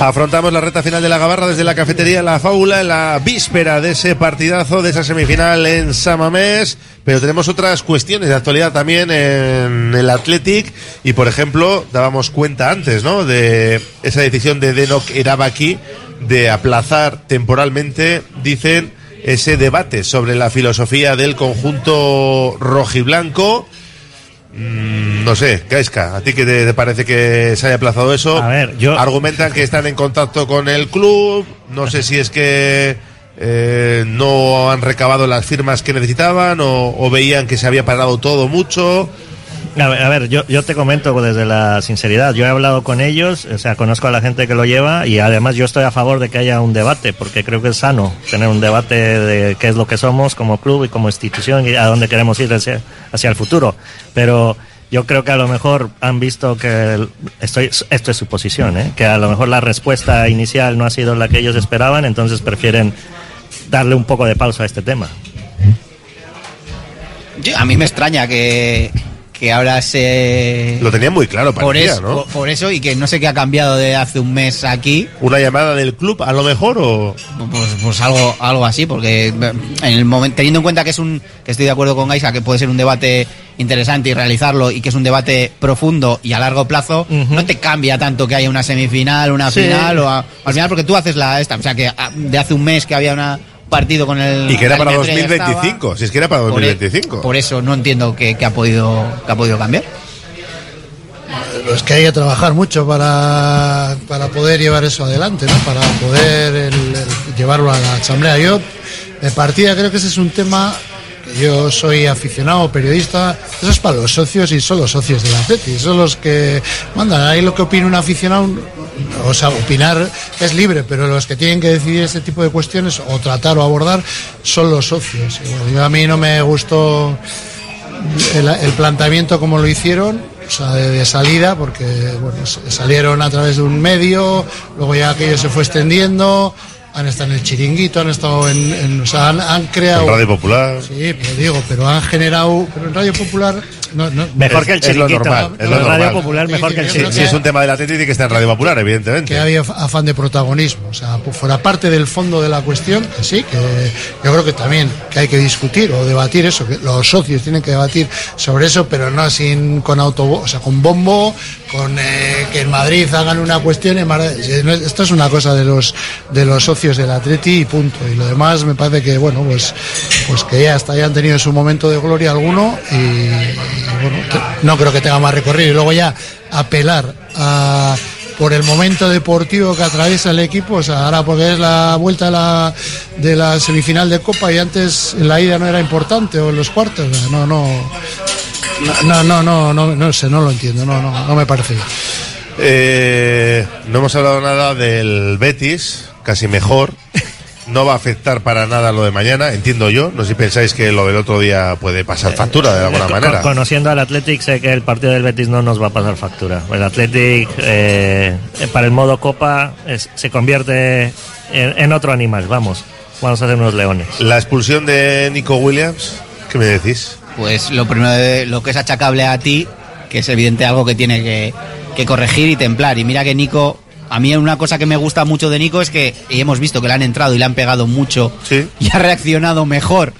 Afrontamos la reta final de la Gabarra desde la cafetería La Fábula en la víspera de ese partidazo, de esa semifinal en Samamés. Pero tenemos otras cuestiones de actualidad también en el Athletic. Y por ejemplo, dábamos cuenta antes, ¿no? De esa decisión de Denok Erabaki de aplazar temporalmente, dicen, ese debate sobre la filosofía del conjunto rojiblanco. Mm, no sé, Gaisca, ¿a ti qué te, te parece que se haya aplazado eso? A ver, yo- Argumentan que están en contacto con el club, no sé si es que eh, no han recabado las firmas que necesitaban o, o veían que se había parado todo mucho. A ver, a ver, yo, yo te comento desde la sinceridad. Yo he hablado con ellos, o sea, conozco a la gente que lo lleva y además yo estoy a favor de que haya un debate, porque creo que es sano tener un debate de qué es lo que somos como club y como institución y a dónde queremos ir hacia, hacia el futuro. Pero yo creo que a lo mejor han visto que estoy, esto es su posición, ¿eh? que a lo mejor la respuesta inicial no ha sido la que ellos esperaban, entonces prefieren darle un poco de pausa a este tema. Yo- a mí me extraña que, que ahora se... Lo tenían muy claro, por parecía, eso, ¿no? por, por eso y que no sé qué ha cambiado de hace un mes aquí. ¿Una llamada del club a lo mejor o...? Pues, pues algo, algo así, porque en el momento, teniendo en cuenta que es un, que estoy de acuerdo con Gaisa, que puede ser un debate interesante y realizarlo y que es un debate profundo y a largo plazo, no te cambia tanto que haya una semifinal, una Sí. final o a- al final porque tú haces la esta, o sea que a- de hace un mes que había una partido con el Y que era para Madrid ya estaba. 2025, si es que era para Por e- 2025. Por eso no entiendo que, que ha podido que ha podido cambiar. Es que hay que trabajar mucho para, para poder llevar eso adelante, ¿no? Para poder el- el llevarlo a la asamblea. Yo, de partida, creo que ese es un tema yo soy aficionado, periodista. Eso es para los socios y son los socios del Atleti. Son los que mandan. Ahí lo que opina un aficionado, o sea, opinar es libre, pero los que tienen que decidir este tipo de cuestiones o tratar o abordar son los socios. Bueno, yo a mí no me gustó el, planteamiento como lo hicieron, o sea, de, salida, porque bueno, salieron a través de un medio, luego ya aquello se fue extendiendo, han estado en el chiringuito, han estado en, en- o sea, han, han creado... En Radio Popular. Sí, pero digo, pero han generado, pero en Radio Popular... No, no, Mejor que el Es lo chiringuito. normal, es lo Radio normal. Popular mejor que el creo si es un tema del Atlético tiene que estar en Radio Popular, evidentemente. que había afán de protagonismo. O sea, pues fuera parte del fondo de la cuestión, que sí, que yo creo que también que hay que discutir o debatir eso, que los socios tienen que debatir sobre eso, pero no sin con autobús, o sea, con bombo, con eh, que en Madrid hagan una cuestión. En Madrid- esto es una cosa de los de los socios del Atleti y punto. Y lo demás me parece que bueno, pues pues que ya hasta hayan tenido su momento de gloria alguno y, bueno, no creo que tenga más recorrido. Y luego ya apelar por el momento deportivo que atraviesa el equipo, o sea, ahora porque es la vuelta de la, de la semifinal de Copa y antes en la ida no era importante o en los cuartos, no, no, no, no, no, no, no sé, no lo entiendo, no, no, no me parece bien. Eh, no hemos hablado nada del Betis, casi mejor. no va a afectar para nada lo de mañana, entiendo yo. No sé si pensáis que lo del otro día puede pasar factura de alguna Eh, manera. Conociendo al Athletic, sé que el partido del Betis no nos va a pasar factura. El Athletic, eh, para el modo Copa, es- se convierte en, en otro animal. Vamos, vamos a hacer unos leones. La expulsión de Nico Williams, ¿qué me decís? Pues lo primero de lo que es achacable a ti, que es evidente algo que tiene que, que corregir y templar. Y mira que Nico, a mí una cosa que me gusta mucho de Nico es que y hemos visto que le han entrado y le han pegado mucho (laughs) y ha reaccionado mejor.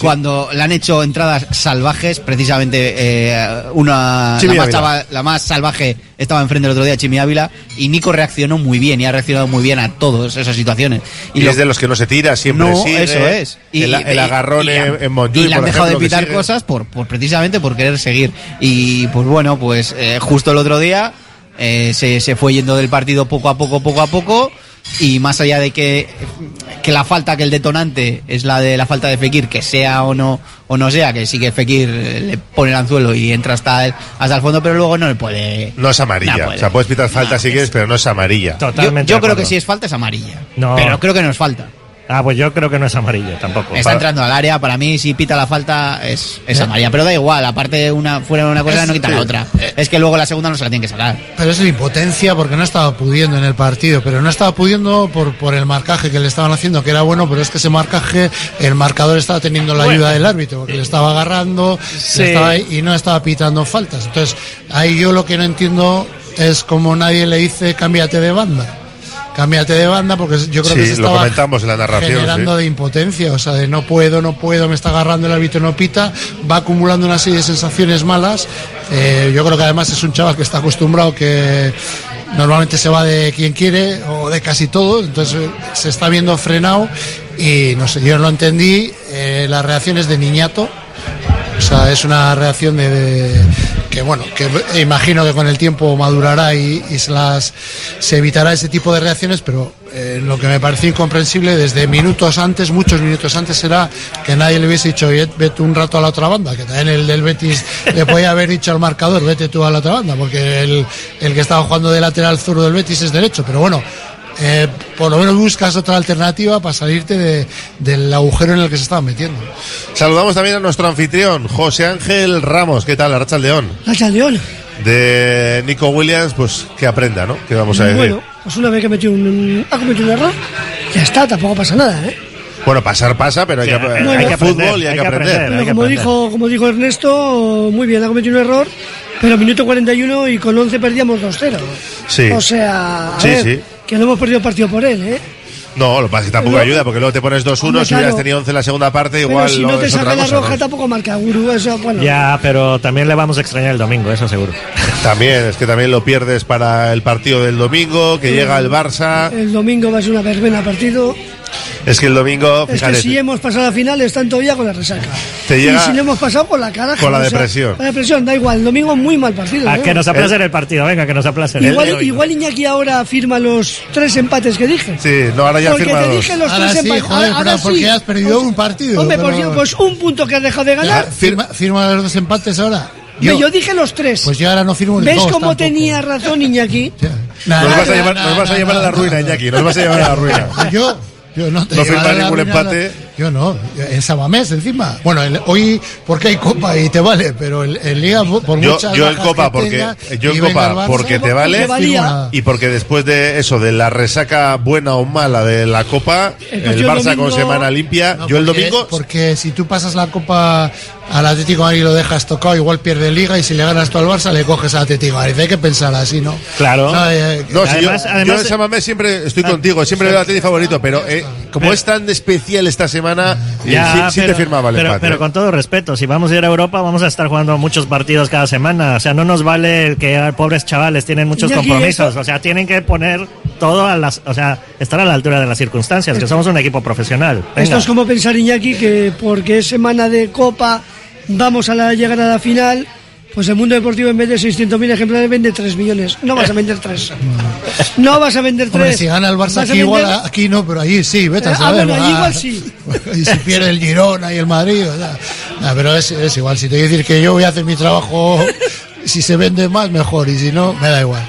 Cuando le han hecho entradas salvajes, precisamente eh, una la más, chava- la más salvaje estaba enfrente el otro día, Chimi Ávila, y Nico reaccionó muy bien y ha reaccionado muy bien a todas esas situaciones. Y, lo- es de los que no se tira, siempre no, sigue. eso es. el, el agarrón y en, en Montjuic, y le han por dejado de ejemplo, pitar cosas por, por precisamente por querer seguir. Y pues bueno, pues eh, justo el otro día eh, se, se fue yendo del partido poco a poco, poco a poco. Y más allá de que, que la falta, que el detonante es la de la falta de Fekir, que sea o no o no sea, que sí que Fekir eh, le pone el anzuelo y entra hasta el, hasta el fondo, pero luego no le puede. No es amarilla. No puede. o sea, puedes pitar falta si quieres, pero no es amarilla. Yo, yo creo que si es falta es amarilla. No. Pero creo que no es falta. Ah, pues yo creo que no es amarillo tampoco. Está entrando al área, para mí si pita la falta es, es ¿Eh? amarilla, pero da igual, aparte una fuera de una cosa Es- no quita la otra. Es que luego la segunda no se la tienen que sacar. Pero es la impotencia porque no estaba pudiendo en el partido, pero no estaba pudiendo por, por el marcaje que le estaban haciendo, que era bueno, pero es que ese marcaje, el marcador estaba teniendo la Bueno. ayuda del árbitro, porque le estaba agarrando le estaba- y no estaba pitando faltas. Entonces, ahí yo lo que no entiendo es como nadie le dice cámbiate de banda. Cámbiate de banda porque yo creo Sí, que se lo estaba comentamos en la narración, generando sí. de impotencia, o sea, de no puedo, no puedo, me está agarrando el árbitro no pita, va acumulando una serie de sensaciones malas. Eh, yo creo que además es un chaval que está acostumbrado que normalmente se va de quien quiere o de casi todo, entonces se está viendo frenado y no sé, yo no entendí eh, las reacciones de Niñato. O sea, es una reacción de, de- que bueno, que imagino que con el tiempo madurará y, y se las se evitará ese tipo de reacciones, pero eh, lo que me pareció incomprensible desde minutos antes, muchos minutos antes, era que nadie le hubiese dicho, "Oye, vete un rato a la otra banda, que también el del Betis le podía (laughs) haber dicho al marcador, vete tú a la otra banda, porque el, el que estaba jugando de lateral zurdo del Betis es derecho, pero bueno, eh, por lo menos buscas otra alternativa para salirte de- del agujero en el que se estaban metiendo. Saludamos también a nuestro anfitrión, José Ángel Ramos. ¿Qué tal, Arracha León? Racha León. De Nico Williams, pues que aprenda, ¿no? ¿Qué vamos a decir? Bueno, pues una vez que metió un, ha cometido un error, ya está, tampoco pasa nada, ¿eh? Bueno, pasar pasa, pero hay, Sí, que, hay hay que fútbol aprender, y hay, hay que que aprender. aprender. Como dijo, como dijo Ernesto, muy bien, ha cometido un error, pero minuto 41 y con 11 perdíamos 2-0. Sí. O sea, a Sí, ver, sí. que no hemos perdido el partido por él, ¿eh? No, lo que pasa es que tampoco No. ayuda, porque luego te pones 2-1, Hombre, si hubieras claro. tenido 11 en la segunda parte, Pero igual si lo- no te saca la roja ¿no? tampoco marca Guru, eso, bueno. Ya, pero también le vamos a extrañar el domingo, eso seguro. (laughs) También, es que también lo pierdes para el partido del domingo, que llega el Barça. El domingo va a ser una verbena partido. Es que el domingo, Es que fíjate, si hemos pasado a la final, están todavía con la resaca. Te llega y si no hemos pasado con la cara. con la o sea, depresión. La depresión, da igual. El domingo muy mal partido. A ¿eh? que nos aplacen el partido, venga, que nos aplacen. Igual, igual Iñaki ahora firma los tres empates que dije. Sí, no, ahora ya Porque firma te dos. dije los Ahora tres sí, empates. joder, ahora, ahora porque sí. has perdido un partido. Hombre, pero- por- pues un punto que has dejado de ganar. Firma, firma los dos empates ahora. Yo, yo dije los tres. Pues yo ahora no firmo ni ¿Ves dos cómo tampoco. tenía razón Iñaki? Nos vas a llevar, nos vas a, llevar a la ruina, Iñaki, nos vas a llevar a la ruina. Yo, yo no te No firma ningún empate. Yo no, en Sabamés encima. Bueno, el- hoy porque hay Copa y te vale, pero en, en Liga por Yo, muchas yo en Copa que porque tenga, yo en el Copa Barça, porque te vale y porque después de eso de la resaca buena o mala de la Copa El el, partido Barça domingo- con semana limpia No, yo el porque- domingo Porque si tú pasas la Copa al Atlético Madrid y lo dejas tocado, igual pierde Liga y si le ganas tú al Barça le coges al Atlético de Madrid. Hay que pensar así, ¿no? Claro. No, eh, no, si Además- yo, además- yo en San Mamés siempre estoy contigo, siempre veo a Atleti favorito, pero eh, como es tan especial esta semana, eh, Ya, sí, sí pero, te firmaba el pero, empate. pero con todo respeto, si vamos a ir a Europa, vamos a estar jugando muchos partidos cada semana. O sea, no nos vale que ah, pobres chavales tienen muchos compromisos. O sea, tienen que poner todo a las. O sea, estar a la altura de las circunstancias, que somos un equipo profesional. Venga. Esto es como pensar, Iñaki, que porque es semana de Copa vamos a la, llegar a la final. Pues el mundo deportivo en vez de 600.000 ejemplares vende 3 millones. No vas a vender 3. No vas a vender 3. Hombre, si gana el Barça aquí igual, aquí no, pero allí sí, vete a Ah, saber. bueno, allí igual sí. (laughs) y si pierde el Girona y el Madrid, o sea, nah, pero es, es igual. Si te quiero decir que yo voy a hacer mi trabajo, (laughs) si se vende más, mejor, y si no, me da igual.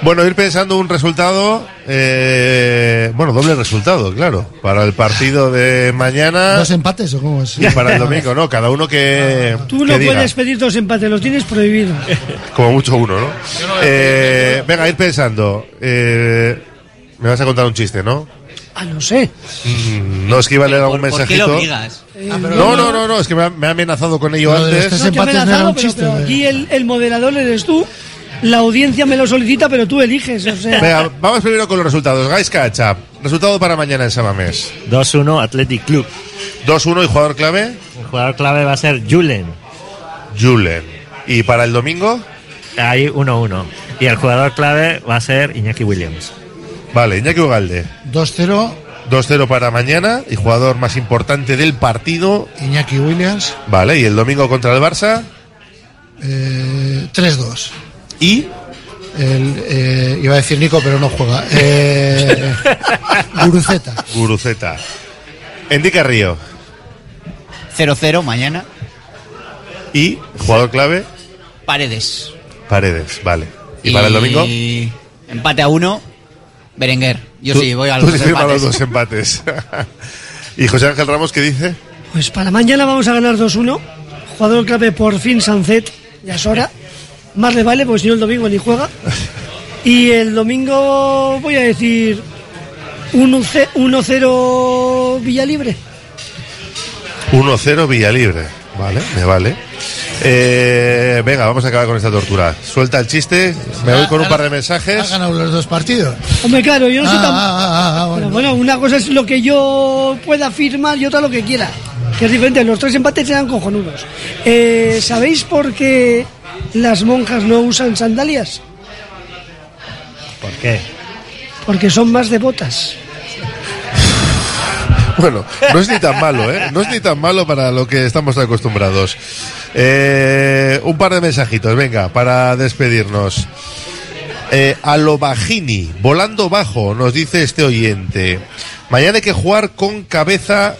Bueno, ir pensando un resultado, eh, bueno, doble resultado, claro, para el partido de mañana ¿Dos empates o cómo es? y para el domingo, ¿no? Cada uno que, Tú no que diga. puedes pedir dos empates, los tienes prohibido. (laughs) como mucho uno, ¿no? Eh, venga, ir pensando. Eh, me vas a contar un chiste, ¿no? Ah, no sé. Mm, No, es que iba a leer algún ¿Por qué mensajito. lo obligas? Eh, No, no, no, no, es que me ha, me ha amenazado con ello los antes. tres No, te no amenazado, un pero, chiste, pero ¿eh? aquí el, el moderador eres tú. La audiencia me lo solicita, pero tú eliges. O sea, Venga, vamos primero con los resultados. Guys Catch Resultado para mañana en Samamés. 2-1 Athletic Club. 2-1 y jugador clave, El jugador clave va a ser Julen. Julen. ¿Y para el domingo? Ahí 1-1. Y el jugador clave va a ser Iñaki Williams. Vale, Iñaki Ugalde. 2-0, 2-0 para mañana y jugador más importante del partido. Iñaki Williams. Vale, y el domingo contra el Barça. Eh, 3-2. ¿Y? El, eh, iba a decir Nico, pero no juega. Eh, (laughs) Guruceta. Guruceta. Enrique Río. 0-0 mañana. ¿Y? Jugador clave, Paredes. Paredes. Vale. ¿Y, para el domingo? Empate a uno. Berenguer. Yo sí, voy a los firmas empates. los dos empates. (laughs) ¿Y José Ángel Ramos qué dice? pues para mañana vamos a ganar 2-1. Jugador clave por fin Sancet, ya es hora. Más le vale, porque si no el domingo ni juega. Y el domingo voy a decir 1-0 1-0 Villalibre. 1-0 Villalibre. Vale, me vale. Eh, venga, vamos a acabar con esta tortura. Suelta el chiste, me voy con un par de Ha mensajes. ganado los dos partidos. Hombre, claro, yo no soy Ah, tan... ah, ah, ah, bueno, una cosa es lo que yo pueda firmar y otra lo que quiera. Que es diferente, los tres empates eran cojonudos. Eh, ¿Sabéis por qué las monjas no usan sandalias? ¿Por qué? Porque son más devotas. Bueno, no es ni tan malo, ¿eh? No es ni tan malo para lo que estamos acostumbrados. Eh, un par de mensajitos, venga, para despedirnos. Eh, a lo bajini, volando bajo, nos dice este oyente. Mañana hay que jugar con cabeza